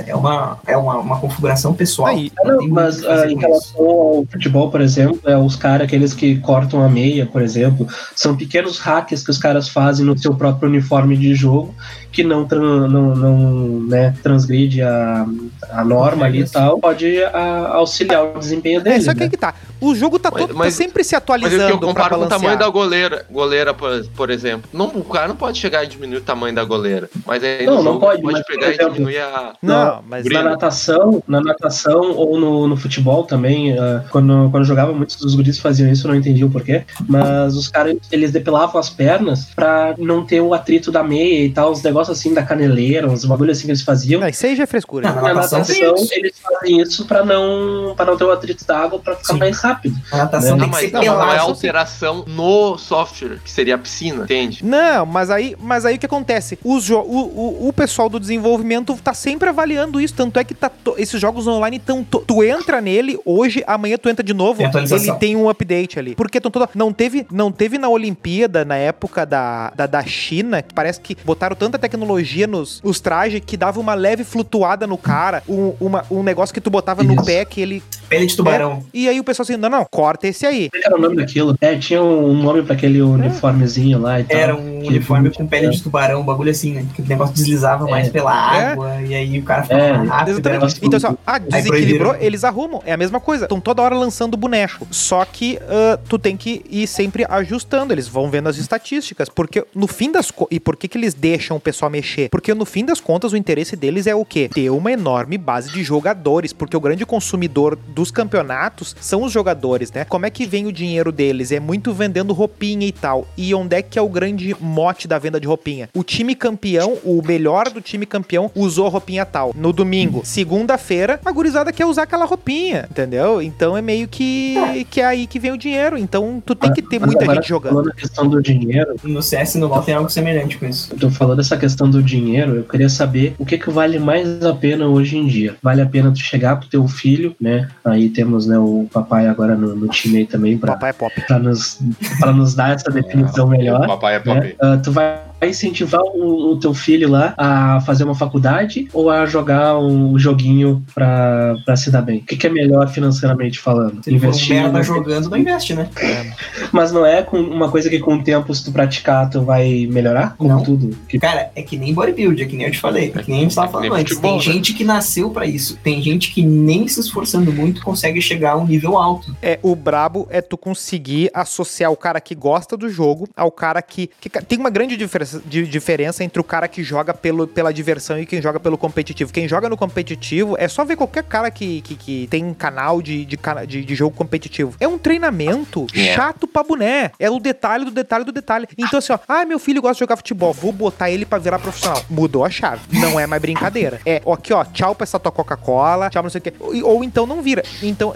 é uma, é uma, uma configuração pessoal. Aí, não, mas ah, em relação ao futebol, por exemplo, é os caras, aqueles que cortam a meia, por exemplo, são pequenos hacks que os caras fazem no seu próprio uniforme de jogo, que não, tran- não, não né, transgride a, a norma ali e tal, pode ah, auxiliar o desempenho é, dele. só que né? que tá. O jogo tá, Mas- todo, tá mas- sempre se Mas é eu atualizando pra comparo com o tamanho da goleira. Goleira, por, por exemplo. Não, o cara não pode chegar e diminuir o tamanho da goleira. Mas aí Não, no não jogo pode, pode mas, pegar exemplo, e diminuir a. Não, mas brilho. Na natação, na natação ou no, no futebol também, ah, quando, quando eu jogava, muitos dos guris faziam isso, eu não entendi o porquê, mas os caras, eles depilavam as pernas pra não ter o atrito da meia e tal, os negócios assim da caneleira, uns bagulho assim que eles faziam. Não, isso aí já é frescura. Não, né? na Na natação eles fazem isso pra não, pra não ter o atrito da água, pra ficar Sim. mais rápido. A natação Não, tem Não, que mas ser não, não é alteração no software, que seria a piscina, entende? Não, mas aí, mas aí o que acontece? Os o, o, o pessoal do desenvolvimento tá sempre avaliando isso. Tanto é que tá to- esses jogos online tão. to- tu entra nele hoje, amanhã tu entra de novo. Tem. Ele tem um update ali. Porque todo, não, teve, não teve na Olimpíada, na época da, da, da China, que parece que botaram tanta tecnologia nos os trajes que dava uma leve flutuada no cara. Um, uma- um negócio que tu botava no Isso. pé que ele. Pele de tubarão. E aí o pessoal assim: não, não, corta esse aí. Como é era o nome daquilo? É, tinha um nome pra aquele uniformezinho lá e tal. Era um uniforme com pele de tubarão, um bagulho assim, né? Que o negócio deslizava mais pela água, e aí o cara ficava É, mais rápido. Exatamente. Então, assim, ó, ah, desequilibrou, eles arrumam. É a mesma coisa. Estão toda hora lançando boneco. Só que ah, tu tem que ir sempre ajustando. Eles vão vendo as estatísticas. Porque no fim das contas. E por que, que eles deixam o pessoal mexer? Porque no fim das contas, o interesse deles é o quê? Ter uma enorme base de jogadores. Porque o grande consumidor dos campeonatos são os jogadores, né? Como é que vem o dinheiro deles? É muito vendendo roupinha e tal. E onde é que é o grande mote da venda de roupinha? O time campeão, o melhor do time campeão, usou roupinha tal. No domingo, segunda-feira, a gurizada quer usar aquela roupinha, entendeu? Então é meio que, que é aí que vem o dinheiro. Então tu tem que ter Mas muita agora, gente jogando. Falando a questão do dinheiro, No CS e no LoL tem algo semelhante com isso. eu tô falando essa questão do dinheiro, eu queria saber o que que vale mais a pena hoje em dia. Vale a pena tu chegar pro teu filho, né, Aí temos né, o papai agora no, no time aí também pra, Papai é pop. pra, nos, pra nos dar essa definição melhor. Papai é pop. né? Ah, tu vai incentivar o, o teu filho lá a fazer uma faculdade ou a jogar um joguinho pra, pra se dar bem? O que, que é melhor financeiramente falando? Se Investir merda jogando, não investe, né? Mas não é com uma coisa que com o tempo, se tu praticar, tu vai melhorar? Como Não. tudo. Que Cara, é que nem bodybuild, é que nem eu te falei, é que nem a gente tava É que falando nem antes. futebol, tem né? gente que nasceu pra isso, tem gente que nem se esforçando muito consegue chegar a um nível alto. É, o brabo é tu conseguir associar o cara que gosta do jogo ao cara que. que tem uma grande diferença, di- diferença entre o cara que joga pelo, pela diversão e quem joga pelo competitivo. Quem joga no competitivo é só ver qualquer cara que, que, que tem um canal de, de, de, de jogo competitivo. É um treinamento É. chato pra boné. É o detalhe do detalhe do detalhe. Então, assim, ó, ah, meu filho gosta de jogar futebol, vou botar ele pra virar profissional. Mudou a chave. Não é mais brincadeira. É, ó, aqui, ó, tchau pra essa tua Coca-Cola, tchau pra não sei o quê. Ou, ou então não vira. Então,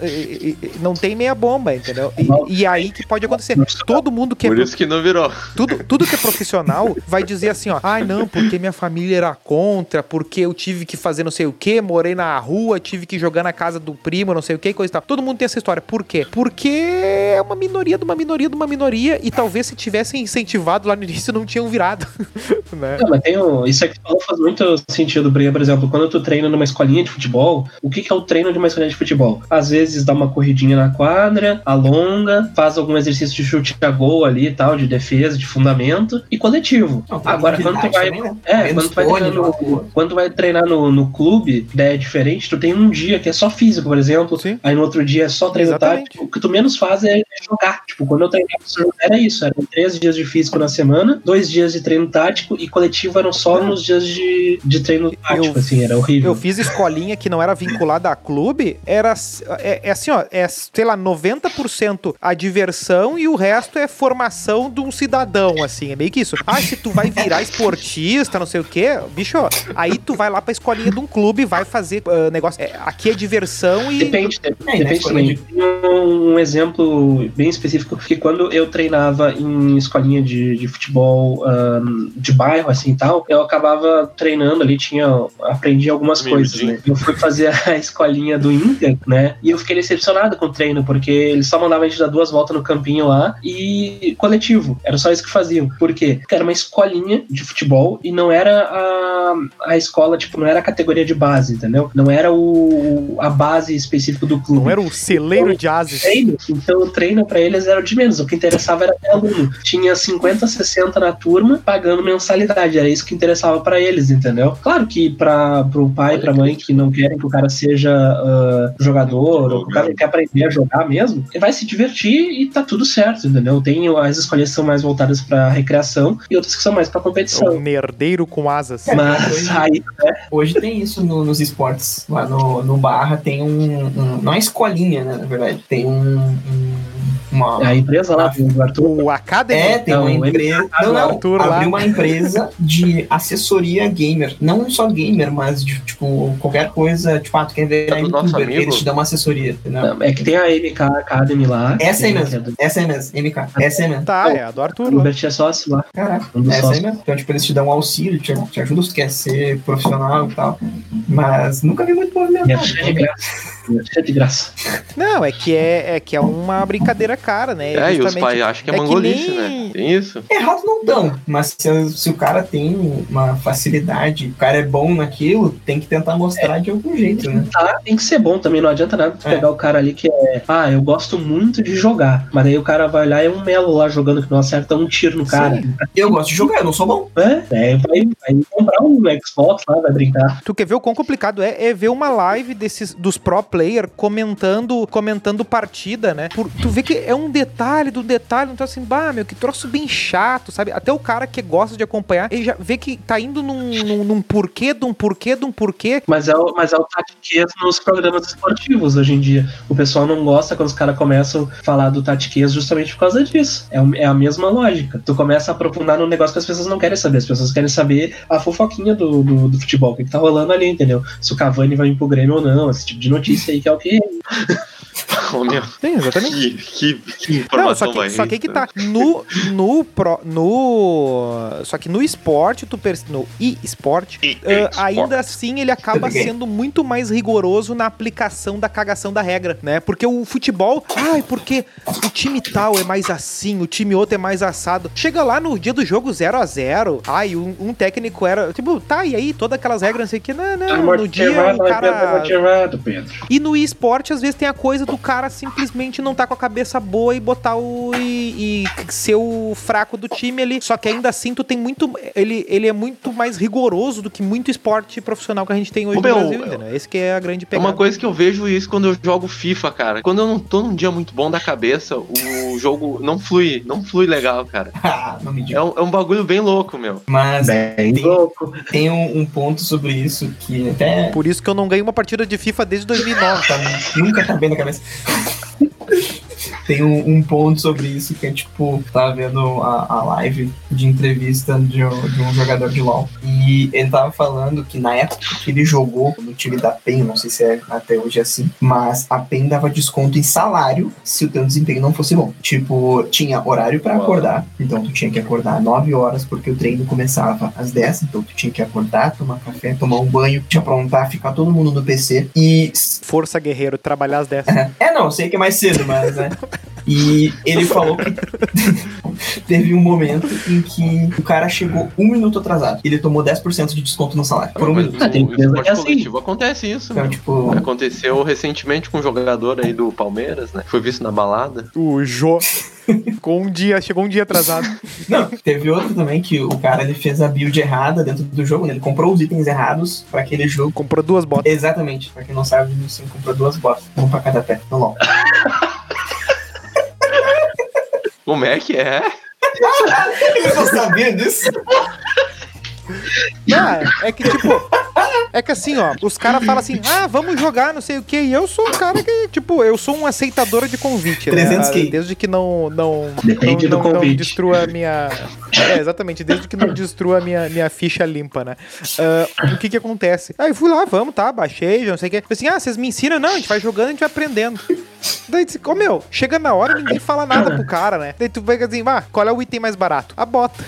não tem meia bomba, entendeu? E, e aí que pode acontecer. Todo mundo que é Por isso que não virou. tudo, tudo que é profissional vai dizer assim, ó, ai não, porque minha família era contra, porque eu tive que fazer não sei o que, morei na rua, tive que jogar na casa do primo, não sei o que, coisa e tal. Todo mundo tem essa história. Por quê? Porque é uma minoria de uma minoria de uma minoria e talvez se tivessem incentivado lá no início não tinham virado, né? Não, mas tem um, isso aqui tu falou faz muito sentido, porque, por exemplo, quando tu treina numa escolinha de futebol, o que, que é o treino de uma escolinha de futebol? Às vezes dá uma corridinha na quadra, alonga, faz algum exercício de chute a gol ali e tal, de defesa, de fundamento, e coletivo. Não, tem Agora, quando tu vai. também, né? É, quando tu vai na no, quando tu vai treinar no, no clube, daí é diferente, tu tem um dia que é só físico, por exemplo, Sim. aí no outro dia é só treino Exatamente. tático. O que tu menos faz é jogar. Tipo, quando eu treinava, era isso, eram três dias de físico na semana, dois dias de treino tático e coletivo eram só nos dias de, de treino tático, assim, era horrível. Eu fiz escolinha que não era vinculada a clube, era é, é assim, ó, é, sei lá, 90% a diversão e o resto é formação de um cidadão, assim, é meio que isso. Ah, se tu vai virar esportista, não sei o quê, bicho, aí tu vai lá pra escolinha de um clube, vai fazer ah, negócio. é, aqui é diversão e. Depende, de- É, depende escolinha também. Um exemplo bem específico que quando eu treinava em escolinha de, de futebol ahn, de bairro, assim e tal, eu acabava treinando ali, tinha, aprendi algumas Meio coisas, dia. né? Eu fui fazer a escolinha do Inter, né? E eu fiquei decepcionado com o treino, porque eles só mandavam a gente dar duas voltas no campinho lá e coletivo. Era só isso que faziam. Por quê? Porque era uma escolinha de futebol e não era a, a escola, tipo, não era a categoria de base, entendeu? Não era o, a base específica do clube Não era o celeiro de ases. treino, então o treino pra eles era o de menos. O que interessava era ter aluno. Tinha 50, 60 na turma pagando mensalidade. Era isso que interessava pra eles, entendeu? Claro que para pro pai e pra mãe que não querem que o cara seja ah, jogador, ou que o cara quer aprender a jogar mesmo, ele vai se divertir e tá tudo certo, entendeu? Tem as escolhas são mais voltadas pra recreação e outras que são mais pra É competição. um nerdeiro com asas. Mas aí, Hoje tem isso no- nos esportes. Lá no, no Barra tem um, um- Não é escolinha, né? Na verdade. Tem um. um- uma. a empresa lá do Arthur O Academy. É, tem Não, uma empresa. Não, não. Arthur lá. Abriu uma empresa de assessoria gamer. Não só gamer, mas de, tipo, qualquer coisa. Tipo, ah, tu quer ver É do nosso youtuber, amigo? eles te dão uma assessoria. Entendeu? é que tem a MK Academy lá. Essa aí é mesmo. do- Essa aí mesmo. MK. Essa aí mesmo. Tá, é a do Arthur. O lá. Bert é sócio lá. Caraca. Um Essa aí mesmo. Então, tipo, eles te dão um auxílio, te, te ajudam se tu quer ser profissional e tal. Mas nunca vi muito movimento. É. É cheio de graça. Não, é que é, é que é uma brincadeira cara, né? É, e os pais acham que é, é que mangolice, nem- né? Tem isso. Errado não dão, mas se, se o cara tem uma facilidade, o cara é bom naquilo, tem que tentar mostrar de algum jeito, né? Tá, tem que ser bom também, não adianta nada tu É. pegar o cara ali que é, ah, eu gosto muito de jogar, mas aí o cara vai lá e é um melo lá jogando que não acerta um tiro no cara. Eu gosto de jogar, eu não sou bom. É, é vai, vai comprar um Xbox lá, vai brincar. Tu quer ver o quão complicado é, é ver uma live desses dos pro player comentando comentando partida, né? Por, tu vê que é um detalhe do detalhe, então assim, bah, meu, que troço bem chato, sabe? Até o cara que gosta de acompanhar, ele já vê que tá indo num, num, num porquê, de um porquê, de um porquê. Mas é, o, mas é o tatiquês nos programas esportivos hoje em dia. O pessoal não gosta quando os caras começam a falar do tatiquês justamente por causa disso. É, é a mesma lógica. Tu começa a aprofundar num negócio que as pessoas não querem saber. As pessoas querem saber a fofoquinha do, do, do futebol, o que, que tá rolando ali, entendeu? Se o Cavani vai vir pro Grêmio ou não, esse tipo de notícia aí que é o que Ô, meu, Sim, exatamente. que, que, que Não, informação só que, só que que tá. No. No. Pro, no só que no esporte, tu per, no E- ah, e- ainda assim ele acaba sendo muito mais rigoroso na aplicação da cagação da regra, né? Porque o futebol, ai, porque o time tal é mais assim, o time outro é mais assado. Chega lá no dia do jogo 0 a 0 ai, um, um técnico era. Tipo, tá, e aí, todas aquelas regras, não sei o que. Não, não, no dia o cara. Pedro. E no esporte, às vezes, tem a coisa do cara simplesmente não tá com a cabeça boa e botar o. e, e ser o fraco do time ali. Só que ainda assim, tu tem muito. Ele, ele é muito mais rigoroso do que muito esporte profissional que a gente tem hoje Ô, no meu, Brasil, ainda, né? Esse que é a grande É pegada. uma coisa que eu vejo isso quando eu jogo FIFA, cara. Quando eu não tô num dia muito bom da cabeça, o jogo não flui, não flui legal, cara. Ah, não me diga. É um, é um bagulho bem louco, meu. Mas Bem Tem- louco. tem um, um ponto sobre isso que até Por isso que eu não ganhei uma partida de FIFA desde 2009. tá- nunca tá bem na cabeça. Tem um, um ponto sobre isso que é tipo, tava vendo a, a live de entrevista de, um- de um jogador de LoL. E ele tava falando que na época que ele jogou no time da PEN, não sei se é até hoje assim, mas a PEN dava desconto em salário se o teu desempenho não fosse bom. Tipo, tinha horário pra Uau. acordar, então tu tinha que acordar 9 horas porque o treino começava às 10, então tu tinha que acordar, tomar café, tomar um banho, te aprontar, ficar todo mundo no PC e Força Guerreiro, trabalhar às 10. é, não, sei que é mais cedo, mas né. E ele falou que teve um momento em que o cara chegou um minuto atrasado. Ele tomou 10% de desconto no salário. Por um Mas minuto. Ah, tem empresa esporte é assim. coletivo acontece isso, Então, meu. tipo, Aconteceu recentemente com um jogador aí do Palmeiras, né? Foi visto na balada. O Jô. Com um dia, chegou um dia atrasado. não, teve outro também que o cara ele fez a build errada dentro do jogo, né? Ele comprou os itens errados pra aquele jogo. Comprou duas botas. Exatamente, pra quem não sabe, o Sim comprou duas botas, uma pra cada pé, no LOL. Como é que é? Eles não sabiam disso? Ah, é que tipo. É que assim, ó, os caras falam assim, ah, vamos jogar, não sei o que, e eu sou um cara que, tipo, eu sou um aceitador de convite, né? 300 K. Desde que não. não Depende não, do não, não convite. destrua a minha. É, exatamente, desde que não destrua a minha, minha ficha limpa, né? Ah, o que que acontece? Aí fui lá, vamos, tá, baixei, já não sei o que. Falei assim, ah, vocês me ensinam? Não, a gente vai jogando, a gente vai aprendendo. Daí disse, ô meu, chega na hora ninguém fala nada pro cara, né? Daí tu pega assim, ah, qual é o item mais barato? A bota.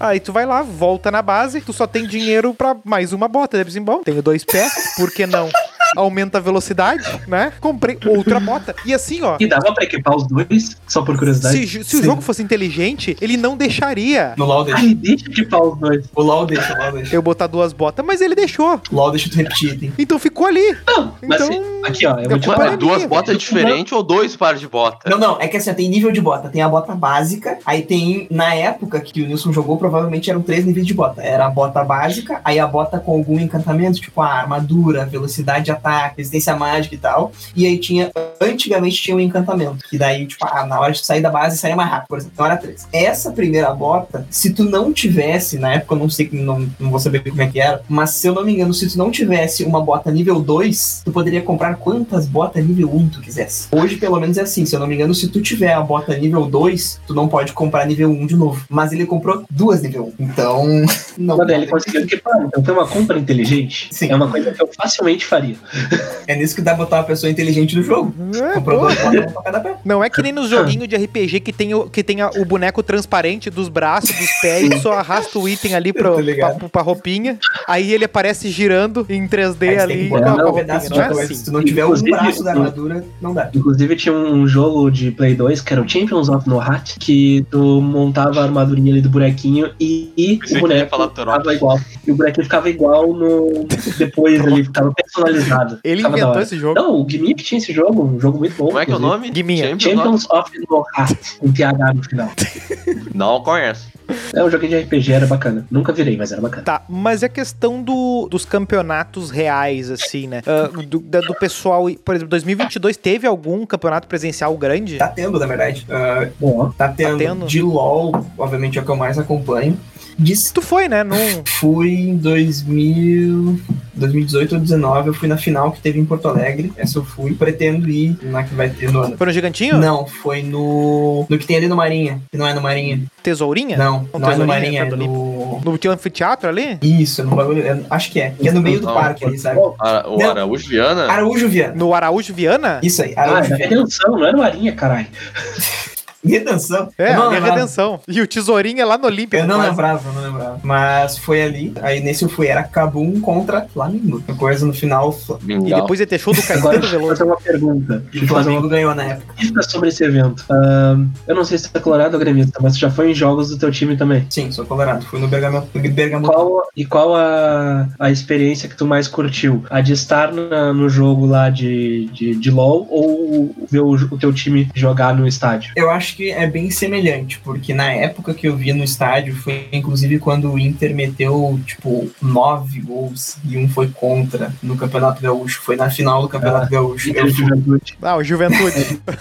Aí tu vai lá, volta na base, tu só tem dinheiro pra mais uma bota. Daí assim, bom, tenho dois pés, por que não? Aumenta a velocidade, né? Comprei outra bota. E assim, ó, E dava pra equipar os dois, só por curiosidade. se, se o jogo fosse inteligente, ele não deixaria No LOL deixa. Ai, deixa equipar os dois. O LOL deixa, o LOL deixa. eu botar duas botas, mas ele deixou. O LOL deixa tu repetir item. Então ficou ali. Não, mas Então, assim, aqui ó, eu vou te falar. Duas botas diferentes ou dois pares de bota? Não, não, é que assim, tem nível de bota. Tem a bota básica, aí tem, na época que o Nilson jogou, provavelmente eram três níveis de bota. Era a bota básica, aí a bota com algum encantamento, tipo a armadura, velocidade de ataque, resistência mágica e tal. E aí tinha, antigamente tinha um encantamento, que daí, tipo, ah, na hora de sair da base, saia mais rápido, por exemplo. Então era três. Essa primeira bota, se tu não tivesse, na época eu não sei, não, não vou saber como é que era, mas se eu não me engano, se tu não tivesse uma bota nível 2, tu poderia comprar quantas botas nível 1 tu quisesse. Hoje, pelo menos, é assim. Se eu não me engano, se tu tiver a bota nível 2, tu não pode comprar nível 1 de novo. Mas ele comprou duas nível 1. Então, não. Ele conseguiu equipar. Então tem uma compra inteligente. Sim. É uma coisa que eu facilmente faria. É nisso que dá pra botar uma pessoa inteligente no jogo. É, pra. Não é que nem nos joguinhos de RPG que tem, o, que tem a- o boneco transparente dos braços, dos pés, e só arrasta o item ali pro, ligado. pra, pra roupinha. Aí ele aparece girando em 3D Aí você tem ali com a um roupinha. pedaço Não é assim. Se não tiver um Inclusive, braço da no- armadura, não dá. Inclusive tinha um jogo de Play 2 que era o Champions of Nohat, que tu montava a armadurinha ali do bonequinho e, e o boneco ficava igual. E o bonequinho ficava igual no. Depois ele ficava personalizado. Ele Ficava da inventou esse jogo. Não, o Gimmick tinha esse jogo, um jogo muito bom. Como é que é o nome? Guiminha. Champions? Champions of Nohat, com TH no final. Não conheço. É um joguinho de RPG, era bacana. Nunca virei, mas era bacana. Tá, mas é questão do, dos campeonatos reais, assim, né? Ah, do, do pessoal, por exemplo, 2022 teve algum campeonato presencial grande? Tá tendo, na verdade. Ah, Bom, tá, tendo tendo. de LOL, obviamente é o que eu mais acompanho. De Tu foi, né? Num... Fui em 2000. 2018 ou 2019 eu fui na final que teve em Porto Alegre. Essa eu fui. Pretendo ir na que vai ter no ano. Foi no Gigantinho? Não, foi no. No que tem ali no Marinha. Que não é no Marinha. Tesourinha? Não, Um não é no Marinha, é no. No teu anfiteatro ali? Isso, no bagulho. eu acho que é. Que é no meio do Não, parque ali, sabe? Ara- o Não. Araújo Viana? Araújo Viana. No Araújo Viana? Isso aí, Ah, Araújo é Viana. redenção, não é no Marinha, caralho. Redenção. É, não é lembrava. redenção. E o tesourinho é lá no Olímpia. Eu não quase. lembrava, eu não lembrava. Mas foi ali. Aí nesse eu fui, era Cabum contra Flamengo. A coisa no final. E depois ia ter show do Agora, Caetano deixa eu Veloso. fazer uma pergunta. E o Flamengo ganhou na época. pergunta sobre esse evento. Ahn, eu não sei se é colorado ou gremista, mas tu já foi em jogos do teu time também. Sim, sou colorado. Fui no Bergamo. Bergamo. Qual, e qual a, a experiência que tu mais curtiu? A de estar na- no jogo lá de, de, de LoL ou ver o, o teu time jogar no estádio? Eu acho que é bem semelhante, porque na época que eu vi no estádio foi inclusive quando o Inter meteu, tipo, nove gols e um foi contra no Campeonato Gaúcho. Foi na final do Campeonato Gaúcho. Inter Eu fui, Juventude. Ah, o Juventude.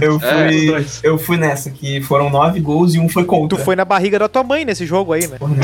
Eu É, fui, dois. eu fui nessa, que foram nove gols e um foi tu contra. foi na barriga da tua mãe nesse jogo aí, né? Né?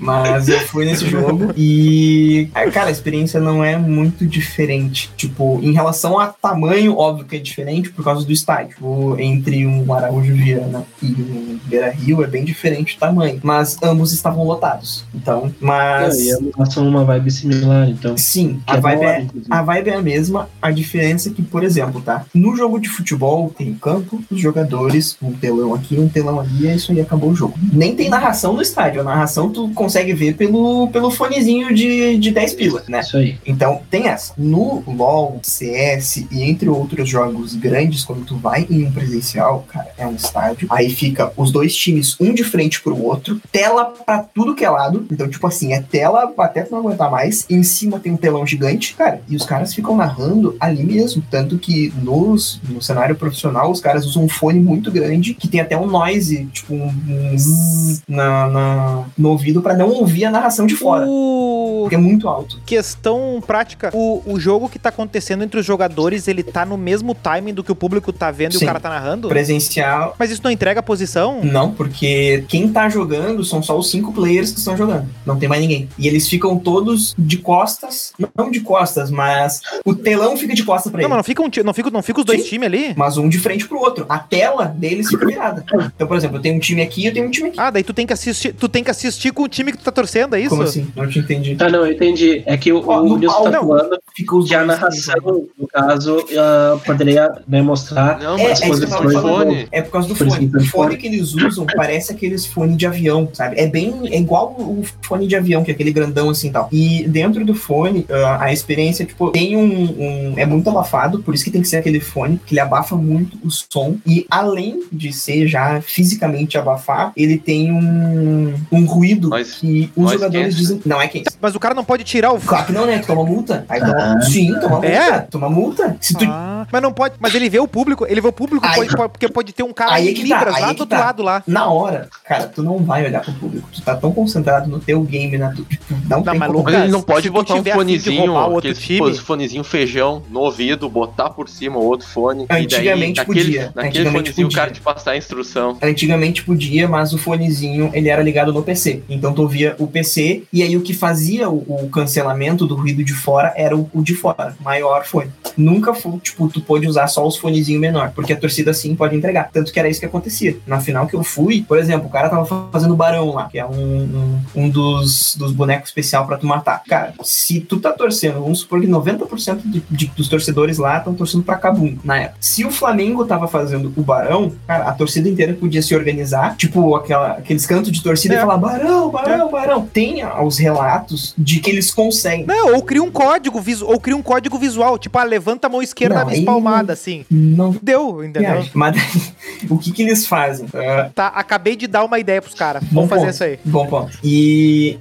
Mas eu fui nesse jogo e, ah, cara, a experiência não é muito diferente. Tipo, em relação a tamanho, óbvio que é diferente por causa do estádio. Entre um Araújo Viana e um Beira Rio é bem diferente o tamanho. Mas ambos estavam lotados. Então, mas. E ambos passam uma vibe similar, então. Sim, a é vibe é, a vibe é a mesma, a diferença é que, por exemplo, tá? No jogo de futebol tem o campo, os jogadores, um telão aqui, um telão ali, é isso aí, acabou o jogo. Nem tem narração no estádio, a narração tu consegue ver pelo, pelo fonezinho de, de 10 pila, né? Isso aí. Então tem essa. No LoL, CS e entre outros jogos grandes, quando tu vai em um presencial, cara, é um estádio. Aí fica os dois times, um de frente pro outro, tela pra tudo que é lado. Então, tipo assim, é tela até não aguentar mais. Em cima tem um telão gigante, cara, e os caras ficam narrando ali mesmo. Tanto que nos, no cenário profissional, os caras usam um fone muito grande, que tem até um noise, tipo um, um zzz na, na- no ouvido pra não ouvir a narração de fora. O... Porque é muito alto. Questão prática, o, o jogo que tá acontecendo entre os jogadores, ele tá no mesmo timing do que o público tá vendo e Sim. o cara tá narrando? Presencial, Mas isso não entrega a posição? Não, porque quem tá jogando são só os cinco players que estão jogando. Não tem mais ninguém. E eles ficam todos de costas. Não de costas, mas o telão fica de costas pra Não, ele. mas não fica, um, não fica, não fica os dois Sim. times ali? Mas um de frente pro outro. A tela deles fica virada. Então, por exemplo, eu tenho um time aqui e eu tenho um time aqui. Ah, daí tu tem que assistir, tu tem que assistir com o time que tu tá torcendo, é isso? Como assim? Não te entendi. Ah, não, eu entendi. É que o, Ó, o no Nilson pau, tá não. falando Fica os que a narração, ali, no caso, ah, poderia né, mostrar Não, É, mas é isso que eu tava posições falando. Fone. É por causa do Por fone. O tem fone fone. que eles usam parece aqueles fones de avião, sabe? É bem. É igual o fone de avião, que é aquele grandão assim e tal. E dentro do fone, ah, a experiência, tipo, tem um, um- É muito abafado, por isso que tem que ser aquele fone, que ele abafa muito o som. E além de ser já fisicamente abafar, ele tem um, um ruído Mas- que os jogadores quente. dizem. Não é quente. Mas o cara não pode tirar o. Claro que não, né? Tu toma multa. Aí toma. Ah. Sim, toma multa. É? Toma multa. Se tu Ah, mas não pode. Mas ele vê o público, ele vê o público, Aí- pode- pode- porque pode ter um cara Aí é em que tá, Libras aí lá é do outro tá. lado lá. Na hora, cara, tu não vai olhar pro público. Tu tá tão concentrado no teu game, na tu, tipo, não, Não, tem mas. Lucas, Mas ele não pode botar um fonezinho, outro aquele time- fonezinho feijão no ouvido, botar por cima o outro fone. Antigamente e daí, naquele, podia, Naquele antigamente fonezinho o cara podia. te passar a instrução. Antigamente podia, mas o fonezinho ele era ligado no PC. Então tu ouvia o PC e aí o que fazia o, o cancelamento do ruído de fora era o, o de fora, maior fone. Nunca foi, tipo, tu pôde usar só os fonezinhos menor, porque a torcida sim pode entregar. Tanto que era isso que acontecia. Na final que eu fui, por exemplo, o cara tava fazendo barão lá, que é um, um, um dos, dos bonecos especial pra tu matar. Cara, se tu tá torcendo, vamos supor que 90% de, de- dos torcedores lá estão torcendo pra Cabum na época. Se o Flamengo tava fazendo o barão, cara, a torcida inteira podia se organizar, tipo aquela, aqueles cantos de torcida É. e falar barão, barão, barão. Tem os relatos de que eles conseguem. Não, ou cria um código visual, ou cria um código visual, tipo, ah, levanta a mão esquerda Não, espalmada, não- assim. Não Deu, entendeu? Mas o que que eles fazem? Ah, Tá, acabei de dar uma ideia pros caras. Vamos fazer ponto. isso aí. Bom ponto. E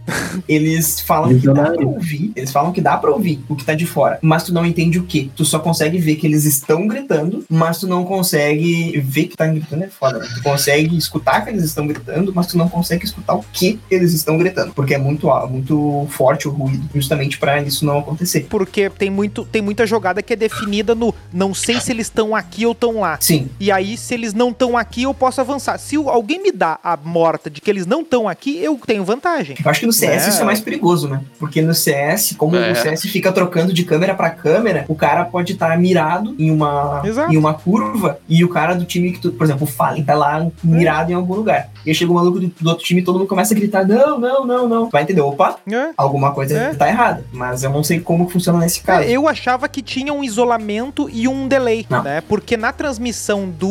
eles falam que dá pra ouvir, eles falam que dá pra ouvir o que tá de fora, mas tu não entende o que. Tu só consegue ver que eles estão gritando, mas tu não consegue ver que tá gritando é foda. Né? Tu consegue escutar que eles estão gritando, mas tu não consegue escutar o que eles estão gritando, porque é muito, muito forte o ruído, justamente pra isso não acontecer. Porque tem, muito, tem muita jogada que que é definida no não sei se eles estão aqui ou estão lá. Sim. E aí, se eles não estão aqui, eu posso avançar. Se alguém me dá a morta de que eles não estão aqui, eu tenho vantagem. Eu acho que no CS É. isso é mais perigoso, né? Porque no CS, como É. o CS fica trocando de câmera pra câmera, o cara pode estar mirado em uma, Exato. em uma curva e o cara do time que tu, por exemplo, o Fallen tá lá mirado em algum lugar. E aí chega o maluco do, do outro time e todo mundo começa a gritar: não, não, não, não. Vai entender, opa, É. alguma coisa É. tá errada. Mas eu não sei como funciona nesse caso. Eu achava que tinha um isolamento e um delay, Não. né? Porque na transmissão do,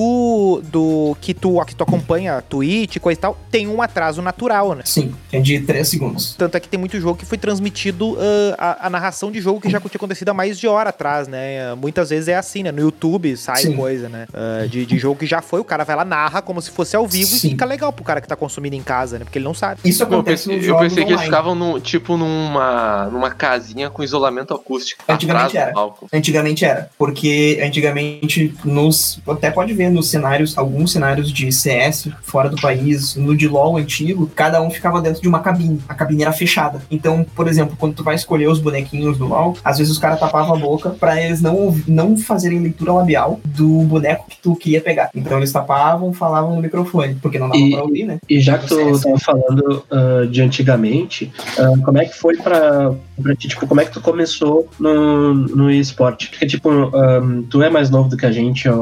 do que, tu, que tu acompanha, Twitch, coisa e tal, tem um atraso natural, né? Sim, é de 3 segundos. Tanto é que tem muito jogo que foi transmitido ah, a, a narração de jogo que já tinha acontecido há mais de hora atrás, né? Muitas vezes é assim, né? No YouTube sai Sim. coisa, né? Ah, de, de jogo que já foi, o cara vai lá, narra como se fosse ao vivo Sim. e fica legal pro cara que tá consumindo em casa, né? Porque ele não sabe. Isso Eu acontece pensei, nos eu pensei que eles ficavam no, tipo numa, numa casinha com isolamento acústico. Antigamente atrás do era. palco. Antigamente era, porque antigamente nos até pode ver nos cenários, alguns cenários de CS fora do país, no de LoL antigo, cada um ficava dentro de uma cabine. A cabine era fechada. Então, por exemplo, quando tu vai escolher os bonequinhos do LoL, às vezes os caras tapavam a boca pra eles não não fazerem leitura labial do boneco que tu queria pegar. Então eles tapavam, falavam no microfone, porque não dava E- pra ouvir, né? E já que tu tava falando ah, de antigamente, ah, como é que foi pra, pra ti? Tipo, como é que tu começou no, no esporte? Porque, tipo, ahm, tu é mais novo do que a gente há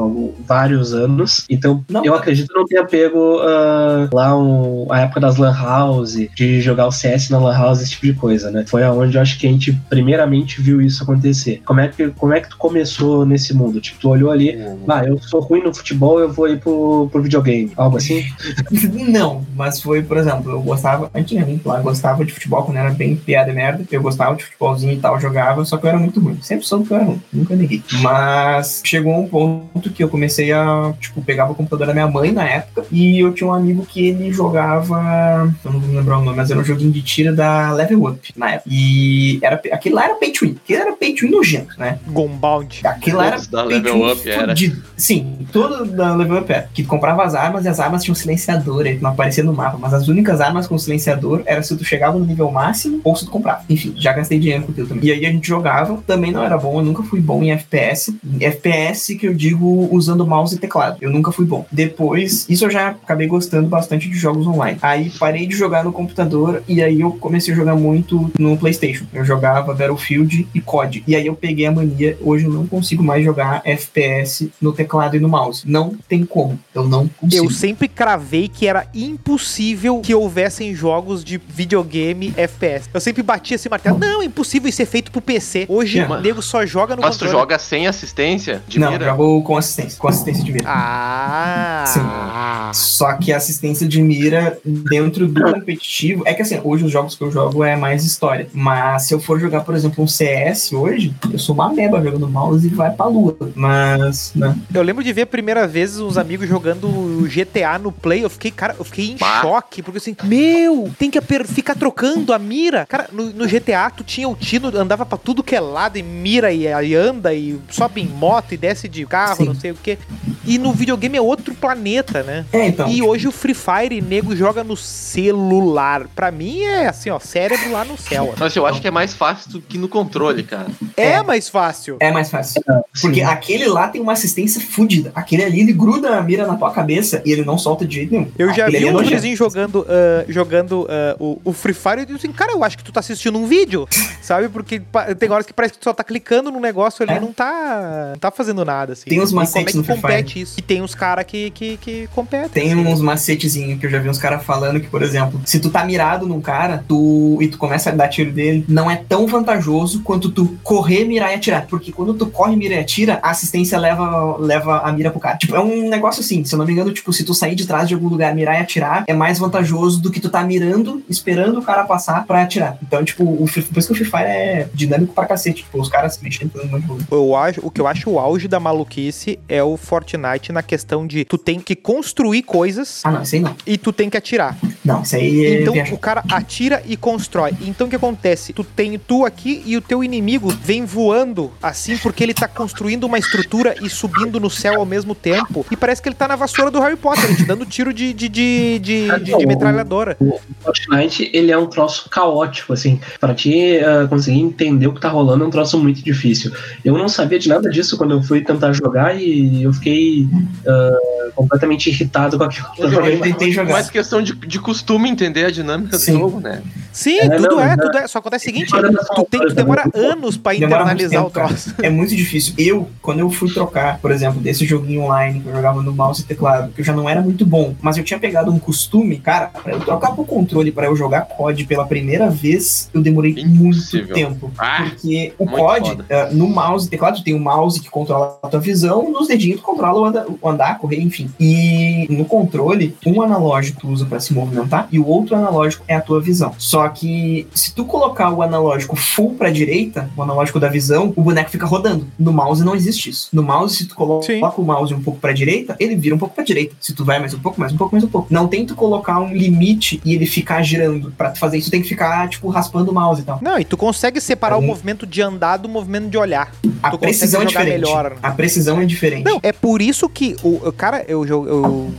vários anos, então Não. eu acredito não ter pego ah, lá um- a época das Lan House, de jogar o CS na Lan House, esse tipo de coisa, né? Foi aonde eu acho que a gente primeiramente viu isso acontecer. Como é que, como é que tu começou nesse mundo? Tipo, tu olhou ali, ah, eu sou ruim no futebol, eu vou ir pro, pro videogame. Algo assim? Não, mas foi, por exemplo, eu gostava, antigamente lá, eu gostava de futebol quando era bem piada e merda. Eu gostava de futebolzinho e tal, jogava, só que eu era muito ruim. Sempre soube que eu era ruim, nunca neguei. Mas chegou um ponto que eu comecei a, tipo, pegava o computador da minha mãe na época e eu tinha um amigo que ele jogava, eu não vou me lembrar o nome, mas era um joguinho de tiro da Level Up na época. E era, aquele lá era pay to win, aquele era pay to win nojento, né? Gombound. Aquilo lá era da pay to Level win Up era. fudido. Sim, tudo da Level Up era. Que tu comprava as armas e as armas tinham silenciador, tu não aparecia no mapa. Mas as únicas armas com silenciador era se tu chegava no nível máximo ou se tu comprava. Enfim, já gastei dinheiro com o teu também. E aí a gente jogava, também não era bom, eu nunca fui bom em FPS. Em FPS que eu digo usando mouse e teclado. Eu nunca fui bom. Depois, isso eu já acabei gostando bastante de jogos online. Aí parei de jogar no computador e aí eu comecei a jogar muito no PlayStation. Eu jogava Battlefield e COD. E aí eu peguei a mania, hoje eu não consigo mais jogar FPS no teclado e no mouse. Não tem como. Eu não consigo. Eu sempre cravei que era impossível que houvessem jogos de videogame FPS. Eu sempre batia esse martelo. Não, é impossível isso é feito pro PC. Hoje, É. o nego só joga no Mas tu controle. joga sem assistência de Não, mira? jogo com assistência, com assistência de mira. Ah. Só que a assistência de mira dentro do competitivo. É que assim, hoje os jogos que eu jogo é mais história. Mas se eu for jogar, por exemplo, um CS hoje, eu sou uma meba jogando mouse e vai pra lua. Mas, né? Eu lembro de ver a primeira vez uns amigos jogando GTA no Play. Eu fiquei, cara, eu fiquei em Bah. choque. Porque assim, meu, tem que ficar trocando a mira. Cara, no, no GTA tu tinha o tino, andava pra tudo que é lado e mira e, e anda e sobe em moto e desce de carro, Sim. não sei o que. E no videogame é outro planeta, né? É, então. E hoje o Free Fire, nego, joga no celular. Pra mim é assim, ó, cérebro lá no céu. Mas eu acho que é mais fácil do que no controle, cara. É, É. mais fácil. É mais fácil. Porque Sim. aquele lá tem uma assistência fodida. Aquele ali, ele gruda a mira na tua cabeça e ele não solta de jeito nenhum. Eu já Aquele vi é um nojento. gurizinho jogando, ah, jogando ah, o, o Free Fire e eu disse assim, cara, eu acho que tu tá assistindo um vídeo, sabe? Porque tem horas que parece que tu só tá clicando no negócio ali e É. não tá, não tá fazendo nada, assim. Tem uns E como é macetes que no Free compete isso? E tem uns caras que, que, que competem. Tem assim. uns macetezinhos que eu já vi uns caras falando que, por exemplo, se tu tá mirado num cara tu, e tu começa a dar tiro dele, não é tão vantajoso quanto tu correr, mirar e atirar. Porque quando tu corre, mira e atira, a assistência leva, leva a mira pro cara. Tipo, é um negócio assim, se eu não me engano, tipo, se tu sair de trás de algum lugar, mirar e atirar, é mais vantajoso do que tu tá mirando, esperando o cara passar pra atirar. Então, tipo, o, Free- por isso que o Free Fire é dinâmico pra cacete. Tipo, os caras se mexendo fazendo um monte de bagulho. Eu acho, o que eu acho o auge da maluquice é o Fortnite na questão de tu tem que construir coisas Ah, não, isso aí não. e tu tem que atirar. Não, isso aí é Então viagem. o cara atira e constrói. Então o que acontece? Tu tem tu aqui e o teu inimigo vem voando assim porque ele tá construindo uma estrutura e subindo no céu ao mesmo tempo. E parece que ele tá na vassoura do Harry Potter, te dando tiro de, de, de, de, de- de metralhadora. O Fortnite, ele é um troço caótico, assim. Pra ti ah, conseguir entender o que tá rolando é um troço muito difícil. Eu não sabia de nada disso quando eu fui tentar jogar e eu fiquei ah, completamente irritado com aquilo. que eu joguei. tentei jogar. Mais questão de, de costume entender a dinâmica Sim. do jogo, né? Sim, É, tudo não, é, mas tudo é. Só acontece o seguinte, Demora tu, tem, tu bastante, demora né? anos pra Demora muito internalizar tempo, o troço. É muito difícil. Eu, quando eu fui trocar, por exemplo, desse joguinho online que eu jogava no mouse e teclado, que eu já não era muito bom, mas eu tinha pegado um costume, cara, pra eu trocar pro controle, pra eu jogar COD pela primeira vez, eu demorei muito Impossível. tempo. Ah, porque o COD, eh, no mouse e teclado, tem o mouse que controla a tua visão, nos dedinhos tu controla o andar, o andar, correr, enfim. E no controle, um analógico tu usa pra se movimentar e o outro analógico é a tua visão. Só que se tu colocar o analógico full pra direita, o analógico da visão, o boneco fica rodando. No mouse não existe isso. No mouse, se tu coloca Sim. o mouse um pouco pra direita, ele vira um pouco pra direita. Se tu vai mais um pouco, mais um pouco, mais um pouco. Não tem tu colocar um limite e ele ficar girando. Pra tu fazer isso, tu tem que ficar, tipo, raspando o mouse e tal. Não, e tu consegue separar o movimento de andar do movimento de olhar. A Tu precisão é diferente. melhor. A precisão é diferente. Não, é por isso que o cara, eu, eu,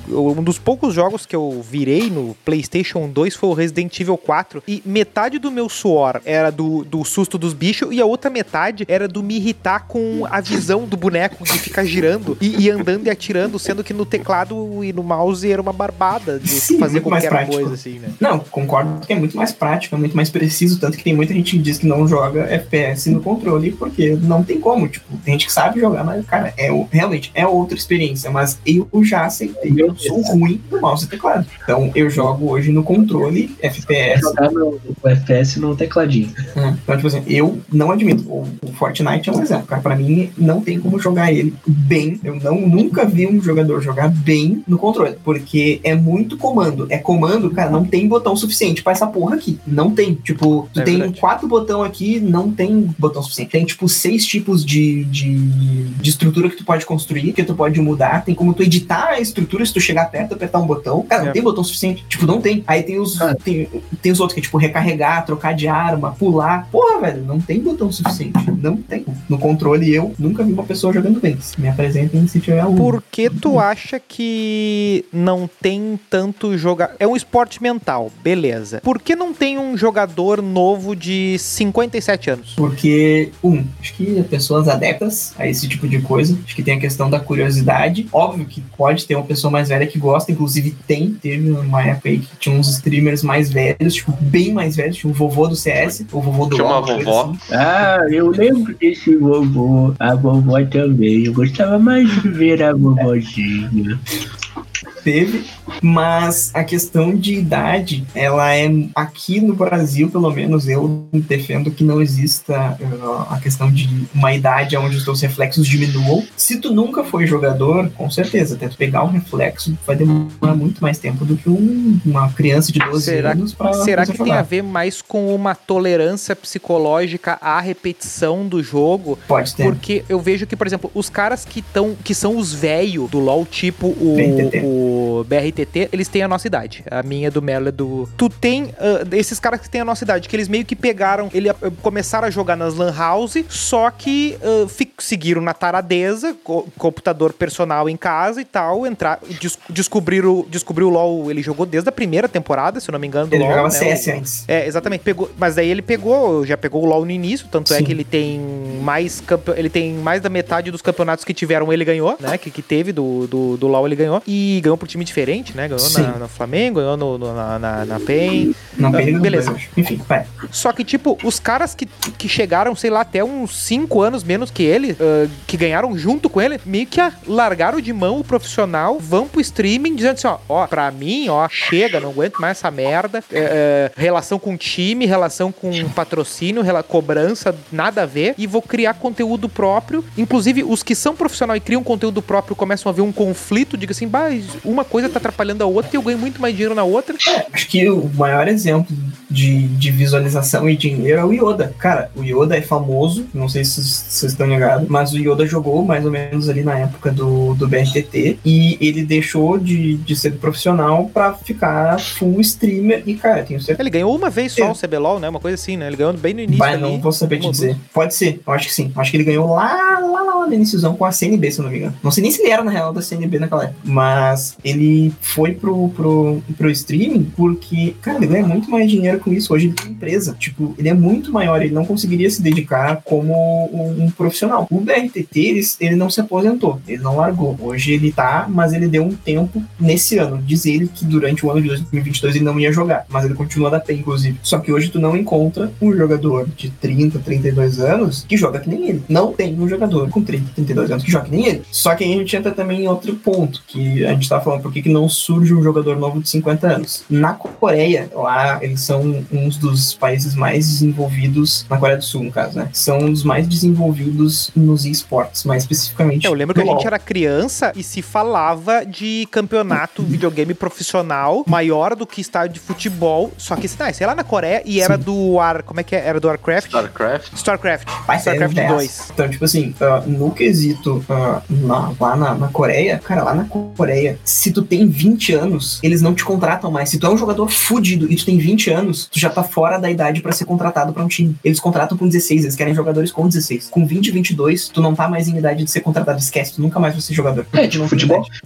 eu- um dos poucos jogos que eu virei no PlayStation 2 foi o Resident Evil 4 e metade do meu suor era do, do susto dos bichos e a outra metade era do me irritar com a visão do boneco de ficar girando e, e andando e atirando, sendo que no teclado e no mouse era uma barbada de Sim, fazer muito mais qualquer coisa assim, né? Não, concordo que é muito mais prático, é muito mais preciso, tanto que tem muita gente diz que não joga FPS no controle, porque não tem como, tipo, tem gente que sabe jogar, mas, cara, é o- realmente é outra experiência, mas eu já aceitei, eu sou ruim no mouse e teclado. Então, eu jogo hoje no controle FPS, Jogar no, no FPS no tecladinho. né? Então, tipo assim, eu não admito, o, o Fortnite é um exemplo, cara, pra mim não tem como jogar ele bem, eu não, nunca vi um jogador jogar bem no controle, porque é muito comando, é comando, cara, não tem botão suficiente pra essa porra aqui, não tem, tipo, tu É tem quatro botão aqui, não tem botão suficiente, tem, tipo, seis tipos de, de, de estrutura que tu pode construir, que tu pode mudar, tem como tu editar a estrutura se tu chegar perto, apertar um botão, cara, não É. tem botão suficiente, tipo, não tem, aí tem os, Ah. tem, tem os outros que é, tipo, recarregar, trocar de arma, pular, porra, velho, não tem botão suficiente, não tem, no controle eu nunca vi uma pessoa jogando bem, me apresentem se tiver algum. Por que tu acha que não tem tanto jogar? É um esporte mental, beleza. Por que não tem um jogador novo de 57 anos? Porque, um, acho que pessoas adeptas a esse tipo de coisa, acho que tem a questão da curiosidade. Óbvio que pode ter uma pessoa mais velha que gosta, inclusive tem, teve uma época aí que tinha uns streamers mais velhos, tipo, bem mais velhos, tinha o vovô do CS, o vovô do Tinha uma vovó. assim. Ah, eu lembro desse vovô. A vovó também. Eu gostava mais de ver a vovozinha. Teve, mas a questão de idade, ela é aqui no Brasil, pelo menos eu defendo que não exista uh, a questão de uma idade onde os teus reflexos diminuam. Se tu nunca foi jogador, com certeza, até tu pegar um reflexo vai demorar muito mais tempo do que um- uma criança de 12 Será- anos pra Será que tem a ver mais com uma tolerância psicológica à repetição do jogo? Pode ter. Porque eu vejo que, por exemplo, os caras que, tão, que são os velhos do LoL, tipo o BRTT, eles têm a nossa idade. A minha do Melo é do. Tu tem ah, esses caras que têm a nossa idade, que eles meio que pegaram, ele ah, começaram a jogar nas Lan House, só que fi- seguiram na taradeza, co- computador personal em casa e tal, entrar, des, descobriram, descobriu o LoL, ele jogou desde a primeira temporada, se eu não me engano, Ele LoL. jogava né, CS o- antes. é, exatamente. Pegou, mas daí ele pegou, já pegou o LoL no início, tanto é Sim. que ele tem mais ele tem mais da metade dos campeonatos que tiveram, ele ganhou, né? Que, que teve do, do, do LoL, ele ganhou. E ganhou por time diferente, né? Ganhou na, no Flamengo, ganhou no, no- na, na, na PEN. Não, Ah, beleza. Enfim, vai. Só que, tipo, os caras que, que chegaram, sei lá, até uns 5 anos menos que ele, ah, que ganharam junto com ele, meio que largaram de mão o profissional, vão pro streaming dizendo assim, ó, ó, pra mim, ó, chega, não aguento mais essa merda. É, é, relação com time, relação com patrocínio, rela- cobrança, nada a ver. E vou criar conteúdo próprio. Inclusive, os que são profissional e criam conteúdo próprio começam a ver um conflito, diga assim, bah, uma coisa tá atrapalhando a outra e eu ganho muito mais dinheiro na outra. É, acho que o maior exemplo de, de visualização e dinheiro é o Yoda. Cara, o Yoda é famoso, não sei se vocês estão ligados, mas o Yoda jogou mais ou menos ali na época do, do BRTT e ele deixou de, de ser profissional pra ficar full streamer e, cara, tenho certeza. Ele ganhou uma vez só É. o CBLOL, né? Uma coisa assim, né? Ele ganhou bem no início. Vai, ali. não vou saber te dizer. Pode ser, eu acho que sim. Acho que ele ganhou lá, lá, lá, lá no iníciozão com a CNB, se eu não me engano. Não sei nem se ele era, na real, da CNB naquela época. Mas ele foi pro, pro, pro streaming porque, cara, ele ganha muito mais dinheiro com isso. Hoje ele tem empresa. Tipo, ele é muito maior, ele não conseguiria se dedicar como um, um profissional. O BRTT, ele, ele não se aposentou, ele não largou. Hoje ele tá, mas ele deu um tempo nesse ano. Diz ele que durante o ano de 2022 ele não ia jogar, mas ele continua da P, inclusive. Só que hoje tu não encontra um jogador de 30, 32 anos que joga que nem ele. Não tem um jogador com 30, 32 anos que joga que nem ele. Só que aí a gente entra também em outro ponto, que a gente tá falando, por que, que não surge um jogador novo de 50 anos? Na Coreia, lá eles são uns dos países mais desenvolvidos, na Coreia do Sul, no caso, né? São um dos mais desenvolvidos nos esportes, mais especificamente. É, eu lembro que a gente era criança e se falava de campeonato videogame profissional maior do que estádio de futebol. Só que, ah, sei lá, na Coreia e era do War. Como é que é? Era do Warcraft? StarCraft. StarCraft. Vai ser StarCraft dessa. 2. Então, tipo assim, ah, no quesito ah, na- lá na, na Coreia, cara, lá na Coreia, se tu tem 20 anos, eles não te contratam mais. Se tu é um jogador fudido e tu tem 20 anos, tu já tá fora da idade pra ser contratado pra um time. Eles contratam com 16, eles querem jogadores com 16. Com 20 e 22, tu não tá mais em idade de ser contratado. Esquece, tu nunca mais vai ser jogador. É, tipo futebol. idade.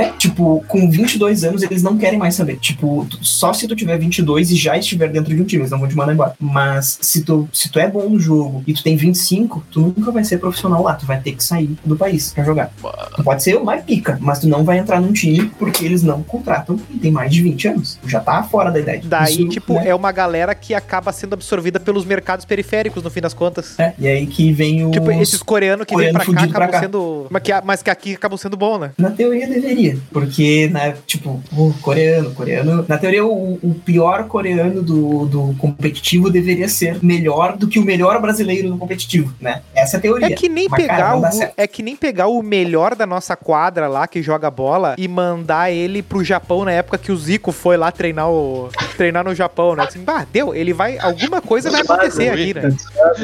É, tipo, com 22 anos eles não querem mais saber. Tipo, só se tu tiver 22 e já estiver dentro de um time, eles não vão te mandar embora. Mas se tu, se tu é bom no jogo e tu tem 25, tu nunca vai ser profissional lá. Tu vai ter que sair do país pra jogar. Tu pode ser o mais pica, mas tu não vai entrar num time porque eles não contratam e tem mais de 20 anos. Tu já tá fora da idade. Daí, Isso, tipo, né? é uma galera que acaba sendo absorvida pelos mercados periféricos, no fim das contas. É, e aí que vem o. Tipo, esses coreanos que vêm coreano pra cá fudido pra acabam cá. sendo. Mas que, mas que aqui acabam sendo bom, né? Na teoria deveria, porque, né, tipo, o coreano, coreano. Na teoria, o, o pior coreano do, do competitivo deveria ser melhor do que o melhor brasileiro no competitivo, né? Essa é a teoria. É que nem Mas, pegar cara, o, é que nem pegar o melhor da nossa quadra lá que joga bola e mandar ele pro Japão na época que o Zico foi lá treinar o treinar no Japão, né? Assim, bah, deu, ele vai alguma coisa vai acontecer aqui, né?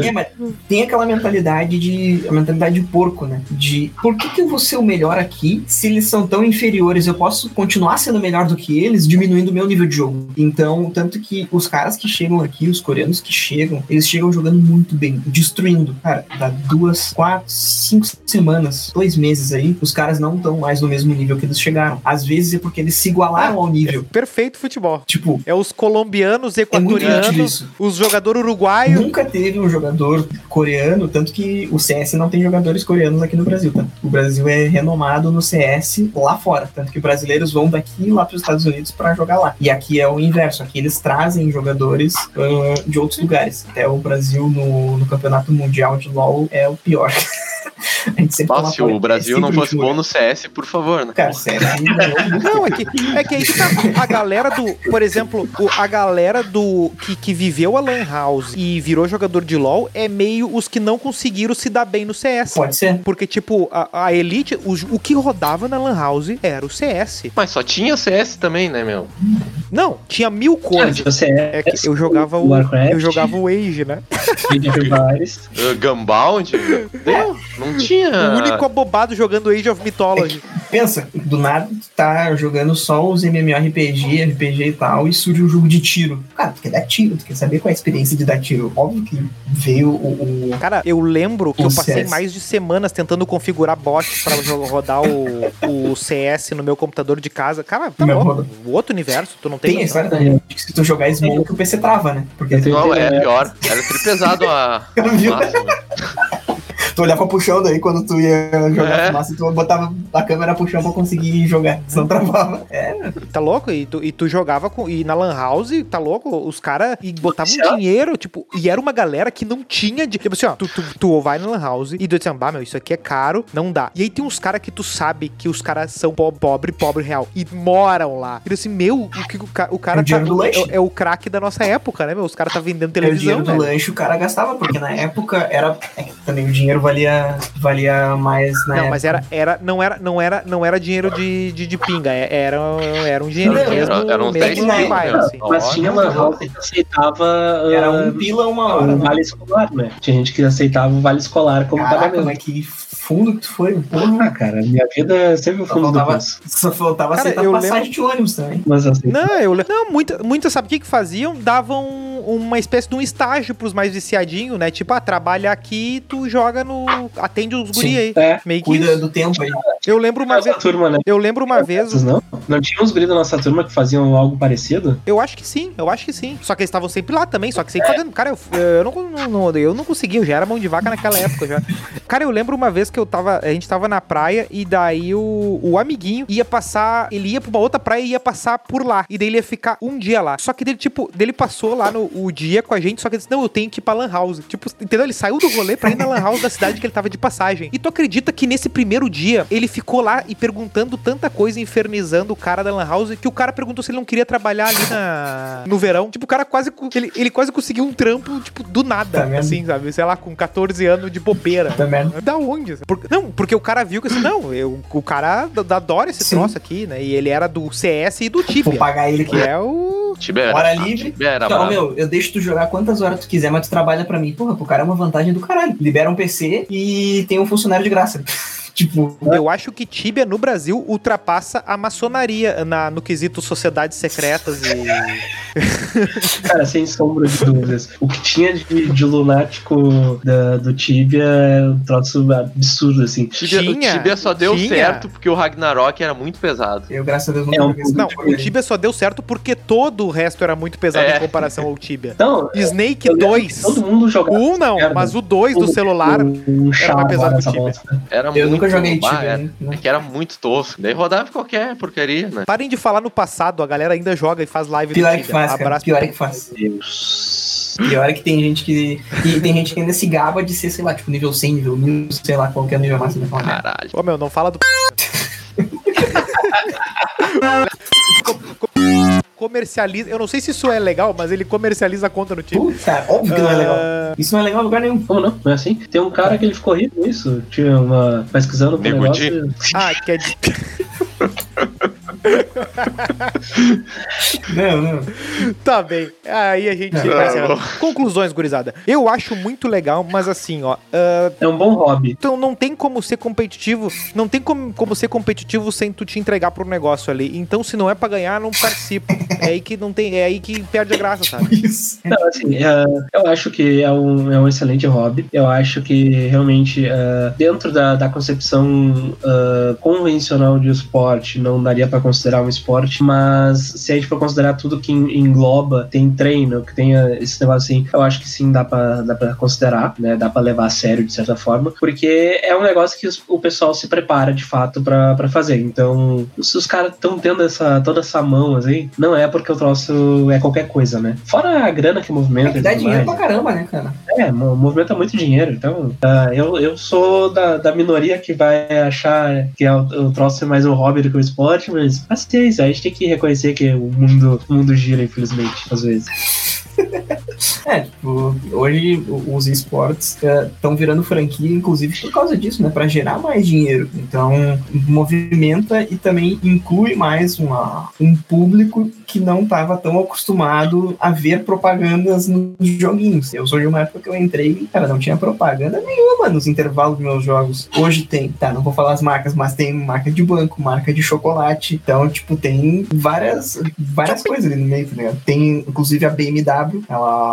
É, mas tem aquela mentalidade de. A mentalidade de porco, né? De por que, que eu vou ser o melhor aqui se eles são tão inferiores? Eu posso continuar sendo melhor do que eles, diminuindo o meu nível de jogo. Então, tanto que os caras que chegam aqui, os coreanos que chegam, eles chegam jogando muito bem, destruindo. Cara, dá duas, quatro, cinco semanas, dois meses aí, os caras não estão mais no mesmo nível que eles chegaram. Às vezes é porque eles se igualaram ao nível. Perfeito futebol. Tipo, É os colombianos, é equatorianos, isso. os jogadores uruguaios. Nunca teve um jogador coreano, tanto que o CS não tem jogadores coreanos aqui no Brasil, tá? O Brasil é renomado no CS lá fora, tanto que brasileiros vão daqui lá para os Estados Unidos para jogar lá. E aqui é o inverso, aqui eles trazem jogadores ah, de outros lugares. Até o Brasil no, no campeonato mundial de LoL é o pior. Nossa, se o Brasil é não fosse bom no CS, por favor, né? Cara, CS não, Não, é que, é que aí que tá a galera do. Por exemplo, o- a galera do. Que, que viveu a Lan House e virou jogador de LOL é meio os que não conseguiram se dar bem no CS. pode ser. Porque, tipo, a, a Elite, o, o que rodava na Lan House era o CS. Mas só tinha CS também, né, meu? Não, tinha mil coisas. Você É que eu jogava o. Warcraft, Eu jogava o Age, né? Uh, Gunbound? Deu? Não tinha. O único abobado jogando Age of Mythology. Pensa, do nada tu tá jogando só os MMORPG, RPG e tal, e surge um jogo de tiro. Cara, tu quer dar tiro, tu quer saber qual é a experiência de dar tiro. Óbvio que veio o. o- Cara, eu lembro que eu passei CS. mais de semanas tentando configurar bots pra rodar o, o CS no meu computador de casa. Cara, tá Meu louco. O outro universo, tu não tem. Tem a noção. história que se tu jogar Smoke, o PC trava, né? Porque Eu Não, é É. pior. Era tripesado a. Massa, meu. Tu olhava pro chão daí quando tu ia jogar É. fumaça, tu botava a câmera pro chão pra conseguir jogar. Senão travava. É, Tá louco? E tu, e tu jogava com. E na Lan House, tá louco? Os caras e botavam dinheiro, tipo, e era uma galera que não tinha. De, tipo assim, ó, tu, tu, tu vai na Lan House e tu diz assim, bah, meu, isso aqui é caro, não dá. E aí tem uns caras que tu sabe que os caras são po- pobre, pobre real. E moram lá. E assim, meu, o que o, ca- o cara É o dinheiro do lanche. é, é o craque da nossa época, né, meu? Os caras tá vendendo é o dinheiro televisão, do né? lanche o cara gastava, porque na época era. É que também o dinheiro valia, valia mais na Não, época. mas era, era, não, era, não, era, não era dinheiro de, de, de pinga, é- era, era um dinheiro Não, mesmo, era- era uns mesmo 10 de reais, bairro, né? assim. Mas tinha uma house que aceitava Era ah, um pila uma hora, o né? vale escolar, né? Tinha gente que aceitava o vale escolar como Caraca, pagamento. mas que fundo que tu foi, porra. Ah, cara, minha vida sempre o Só fundo do faltava, poço. só faltava Cara, aceitar eu passagem de ônibus também. Mas assim, Não, eu le- não muita, muitas, sabe o que que faziam? Davam uma espécie de um estágio pros mais viciadinhos, né? Tipo, ah, trabalha aqui, tu joga no... atende os guri Sim. aí. é, Meio que Cuida isso. do tempo aí. Eu lembro uma vez... turma, né? Eu lembro uma vez, não? Não tinha uns guris da nossa turma que faziam algo parecido? eu acho que sim, eu acho que sim. Só que eles estavam sempre lá também, só que sempre pagando. Cara, eu, eu, não, não- não- eu não conseguia, eu já era mão de vaca naquela época já. Cara, eu lembro uma vez que eu tava, a gente tava na praia e daí o, o amiguinho ia passar, ele ia pra uma outra praia e ia passar por lá. E daí ele ia ficar um dia lá. Só que dele, tipo, dele passou lá no o dia com a gente, só que ele disse, não, eu tenho que ir pra Lan House. Tipo, entendeu? Ele saiu do rolê pra ir na Lan House da cidade que ele tava de passagem. E tu acredita que nesse primeiro dia ele ficou lá e perguntando tanta coisa, infernizando o cara da Lan House, que o cara perguntou se ele não queria trabalhar ali na, no verão. Tipo, o cara quase. Ele, ele quase conseguiu um trampo, tipo, do nada, Tá assim, sabe? Sei lá, com 14 anos de bobeira. Merda. Da onde? Por- não, porque o cara viu que assim, não, eu, o cara da- adora esse Sim. troço aqui, né? E ele era do CS e do Vou Tibia, pagar ele que aqui. é o. Tibia Hora ah, livre. Tibia Então, meu, eu deixo tu jogar quantas horas tu quiser, mas tu trabalha pra mim. Porra, pro cara é uma vantagem do caralho. Libera um PC e tem um funcionário de graça. Tipo, Eu acho que Tibia no Brasil ultrapassa a maçonaria na, no quesito sociedades secretas e. Cara, sem sombra de dúvidas. O que tinha de, de lunático da- do Tibia é um troço absurdo, assim. Tibia, o Tinha, Tibia só deu tinha. certo porque o Ragnarok era muito pesado. eu, graças a Deus, É nunca um- Não, o Tibia só deu certo porque todo o resto era muito pesado É. em comparação ao Tibia. Então, Snake eu lembro que 2. todo mundo jogava. O 1 não, merda. mas o 2 do Um- celular. um chá mais pesado que o Tibia. Era Eu muito, nunca joguei bah, Tibia, era- né? É que era muito tosco. Daí rodava qualquer porcaria, né? Parem de falar no passado, a galera ainda joga e faz live Pior do é que Tibia. faz, cara. Abraço Pior é que faz. Deus. Pior é que tem gente que. E tem gente que ainda se gaba de ser, sei lá, tipo, nível 100, nível 1000, sei lá, qual que é o nível máximo. Caralho. Ô meu, não fala do. Co- co- Comercializa. Eu não sei se isso é legal, mas ele comercializa a conta no Tibia. Puta, óbvio que não é legal. Ah, Isso não é legal em lugar nenhum. Como não? Não é assim? Tem um cara que ele ficou rico nisso. Tinha uma. pesquisando pro Nego negócio. Ah, que é de... Não, não. Tá bem. Aí a gente Não, vai. Conclusões, gurizada. Eu acho muito legal, mas assim, ó. ah, É um bom hobby. então não tem como ser competitivo. Não tem como, como ser competitivo sem tu te entregar pro negócio ali. Então, se não é pra ganhar, não participa. É aí que não tem. É aí que perde a graça, sabe? Isso. Não, assim, é, eu acho que é um, é um excelente hobby. Eu acho que realmente, é, dentro da, da concepção convencional de esporte, não daria pra considerar um esporte, mas se a gente for considerar tudo que en- engloba, tem treino, que tenha esse negócio assim, eu acho que sim, dá pra, dá pra considerar, né? Dá pra levar a sério de certa forma, porque é um negócio que o pessoal se prepara de fato pra, pra fazer. Então, se os caras estão tendo essa, toda essa mão assim, não é porque o troço é qualquer coisa, né? Fora a grana que movimenta. É, e dá dinheiro mais. pra caramba, né, cara? É, mo- movimenta muito dinheiro. Então, ah, eu, eu sou da, da minoria que vai achar que é o, o troço é mais um hobby do que um esporte, mas paciência, a gente tem que reconhecer que o mundo, o mundo gira, infelizmente, às vezes. É, tipo, hoje os esportes estão virando franquia, inclusive por causa disso, né? Pra gerar mais dinheiro. Então, movimenta e também inclui mais uma, um público que não estava tão acostumado a ver propagandas nos joguinhos. Eu sou de uma época que eu entrei e, cara, não tinha propaganda nenhuma nos intervalos dos meus jogos. Hoje tem, tá, não vou falar as marcas, mas tem marca de banco, marca de chocolate. Então, tipo, tem várias, várias coisas ali no meio, tá ligado? Tem, inclusive, a BMW, ela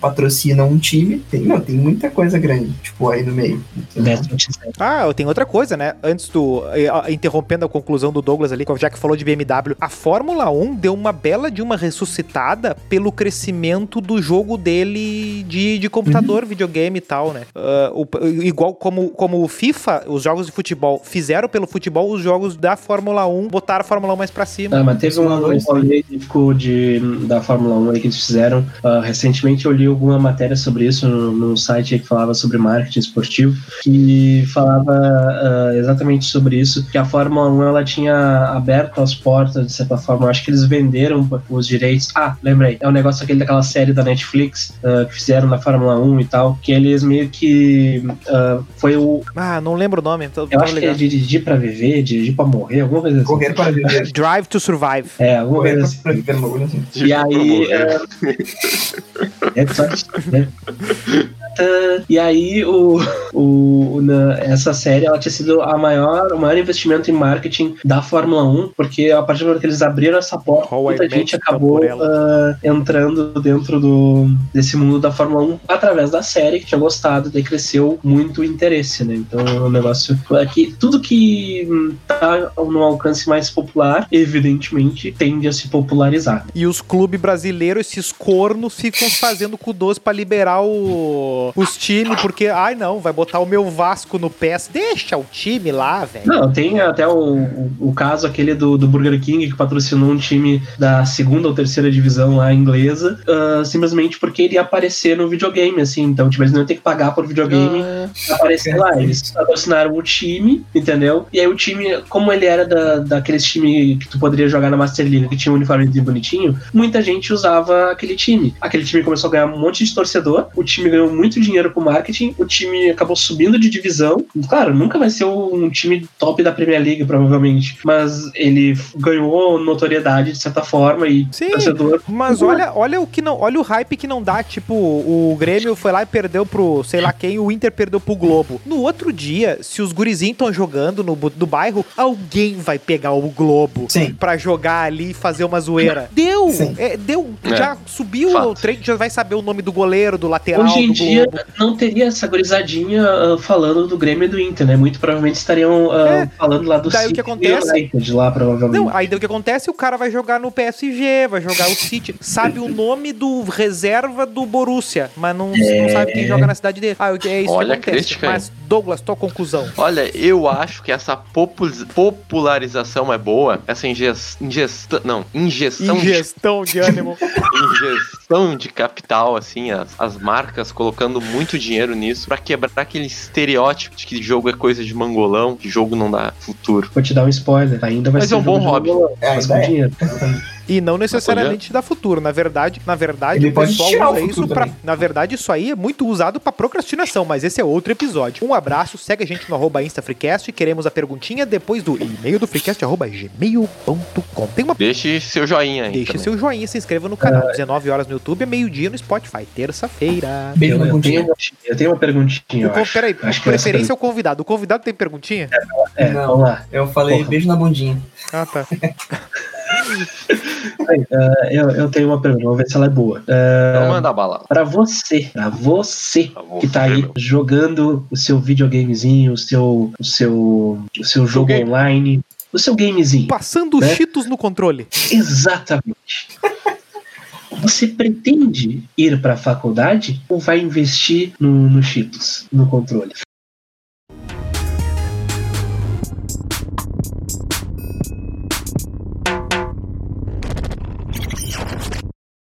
patrocina um time. Tem, não, tem muita coisa grande, tipo, aí no meio. Décimo terceiro. Ah, tem outra coisa, né? Antes do. eh, ah, Interrompendo a conclusão do Douglas ali, já que falou de BMW, a Fórmula 1 deu uma bela de uma ressuscitada pelo crescimento do jogo dele de, de computador, videogame e tal, né? Ah, o- igual como, como o FIFA, os jogos de futebol fizeram pelo futebol, os jogos da Fórmula 1 botaram a Fórmula 1 mais pra cima. Ah, mas teve um Simuladores, rolê típico de, da Fórmula 1 aí que eles fizeram ah, recentemente recentemente eu li alguma matéria sobre isso no, no site que falava sobre marketing esportivo, que falava uh, exatamente sobre isso, que a Fórmula 1 ela tinha aberto as portas, de certa forma. Eu acho que eles venderam os direitos. Ah, lembrei, é o um negócio aquele daquela série da Netflix uh, que fizeram na Fórmula 1 e tal, que eles meio que uh, foi o. Ah, não lembro o nome. Tô, eu acho ligado. que é dirigir pra viver, dirigir pra morrer, alguma coisa assim. Correr para viver. Drive to survive. É, alguma coisa assim. Assim. E aí. é, só, né? E aí, o, o, na, essa série ela tinha sido a maior, o maior investimento em marketing da Fórmula 1, porque a partir do momento que eles abriram essa porta, muita gente acabou uh, entrando dentro do, desse mundo da Fórmula 1 através da série, que tinha gostado, daí cresceu muito o interesse, né? Então, o negócio é que tudo que tá no alcance mais popular, evidentemente, tende a se popularizar. E os clubes brasileiros, esses cornos, ficam fazendo com doce para liberar o os times, porque, ai não, vai botar o meu Vasco no PES. Deixa o time lá, velho. Não, tem até o, o, o, caso aquele do, do Burger King que patrocinou um time da segunda ou terceira divisão lá inglesa, uh, simplesmente porque ele ia aparecer no videogame, assim. Então, tipo, eles não iam ter que pagar por videogame ah, aparecer lá. Eles patrocinaram o time, entendeu? E aí o time, como ele era da, daqueles time que tu poderia jogar na Master League, que tinha um uniforme bonitinho, muita gente usava aquele time. Aquele time começou a ganhar um monte de torcedor, o time ganhou muito dinheiro com marketing, o time acabou subindo de divisão. Claro, nunca vai ser um time top da Premier League, provavelmente, mas ele ganhou notoriedade de certa forma e Sim, torcedor. Mas olha, olha o que não, olha o hype que não dá, tipo, o Grêmio foi lá e perdeu pro, sei lá quem, o Inter perdeu pro Globo. No outro dia, se os gurizinhos estão jogando no do bairro, alguém vai pegar o Globo Sim. pra jogar ali e fazer uma zoeira. Deu! É, deu, é. já subiu Fato. o trem, já vai saber o nome do goleiro, do lateral, Hoje em do dia, não teria essa gorizadinha uh, falando do Grêmio e do Inter, né? Muito provavelmente estariam uh, é, falando lá do daí City o que acontece, de lá, provavelmente. Não, aí daí o que acontece, o cara vai jogar no PSG, vai jogar o City, sabe o nome do reserva do Borussia, mas não, é... não sabe quem joga na cidade dele. Ah, é isso Olha que acontece. Crítica, mas, Douglas, tua conclusão. Olha, eu acho que essa popularização é boa, essa ingestão, não, ingestão, ingestão de, de ânimo. ingestão de capital, assim, as, as marcas colocando muito dinheiro nisso para quebrar aquele estereótipo de que jogo é coisa de mangolão, que jogo não dá futuro. Vou te dar um spoiler, ainda vai Mas ser é um bom hobby. É, mas com é. E não necessariamente dá futuro. Na verdade, na verdade, Ele o pessoal usa isso para, na verdade, isso aí é muito usado para procrastinação, mas esse é outro episódio. Um abraço, segue a gente no arroba InstaFreecast, queremos a perguntinha depois do e-mail do freecast arroba gmail.com. Tem uma Deixe seu joinha aí. Deixe também. seu joinha, se inscreva no canal. 19 horas no YouTube, é meio-dia no Spotify, terça-feira. Beijo eu, eu, tenho, eu tenho uma perguntinha. O, peraí, acho preferência é o convidado. O convidado tem perguntinha? É, não, vamos lá. Eu falei Porra. beijo na bundinha. Ah, tá. uh, eu, eu tenho uma pergunta, vamos ver se ela é boa. Uh, então manda bala. Pra você, pra você que tá aí jogando o seu videogamezinho, o seu, o seu, o seu jogo game. online, o seu gamezinho. Passando né? cheetos no controle. Exatamente. Você pretende ir para a faculdade ou vai investir no, no Cheetos, no controle?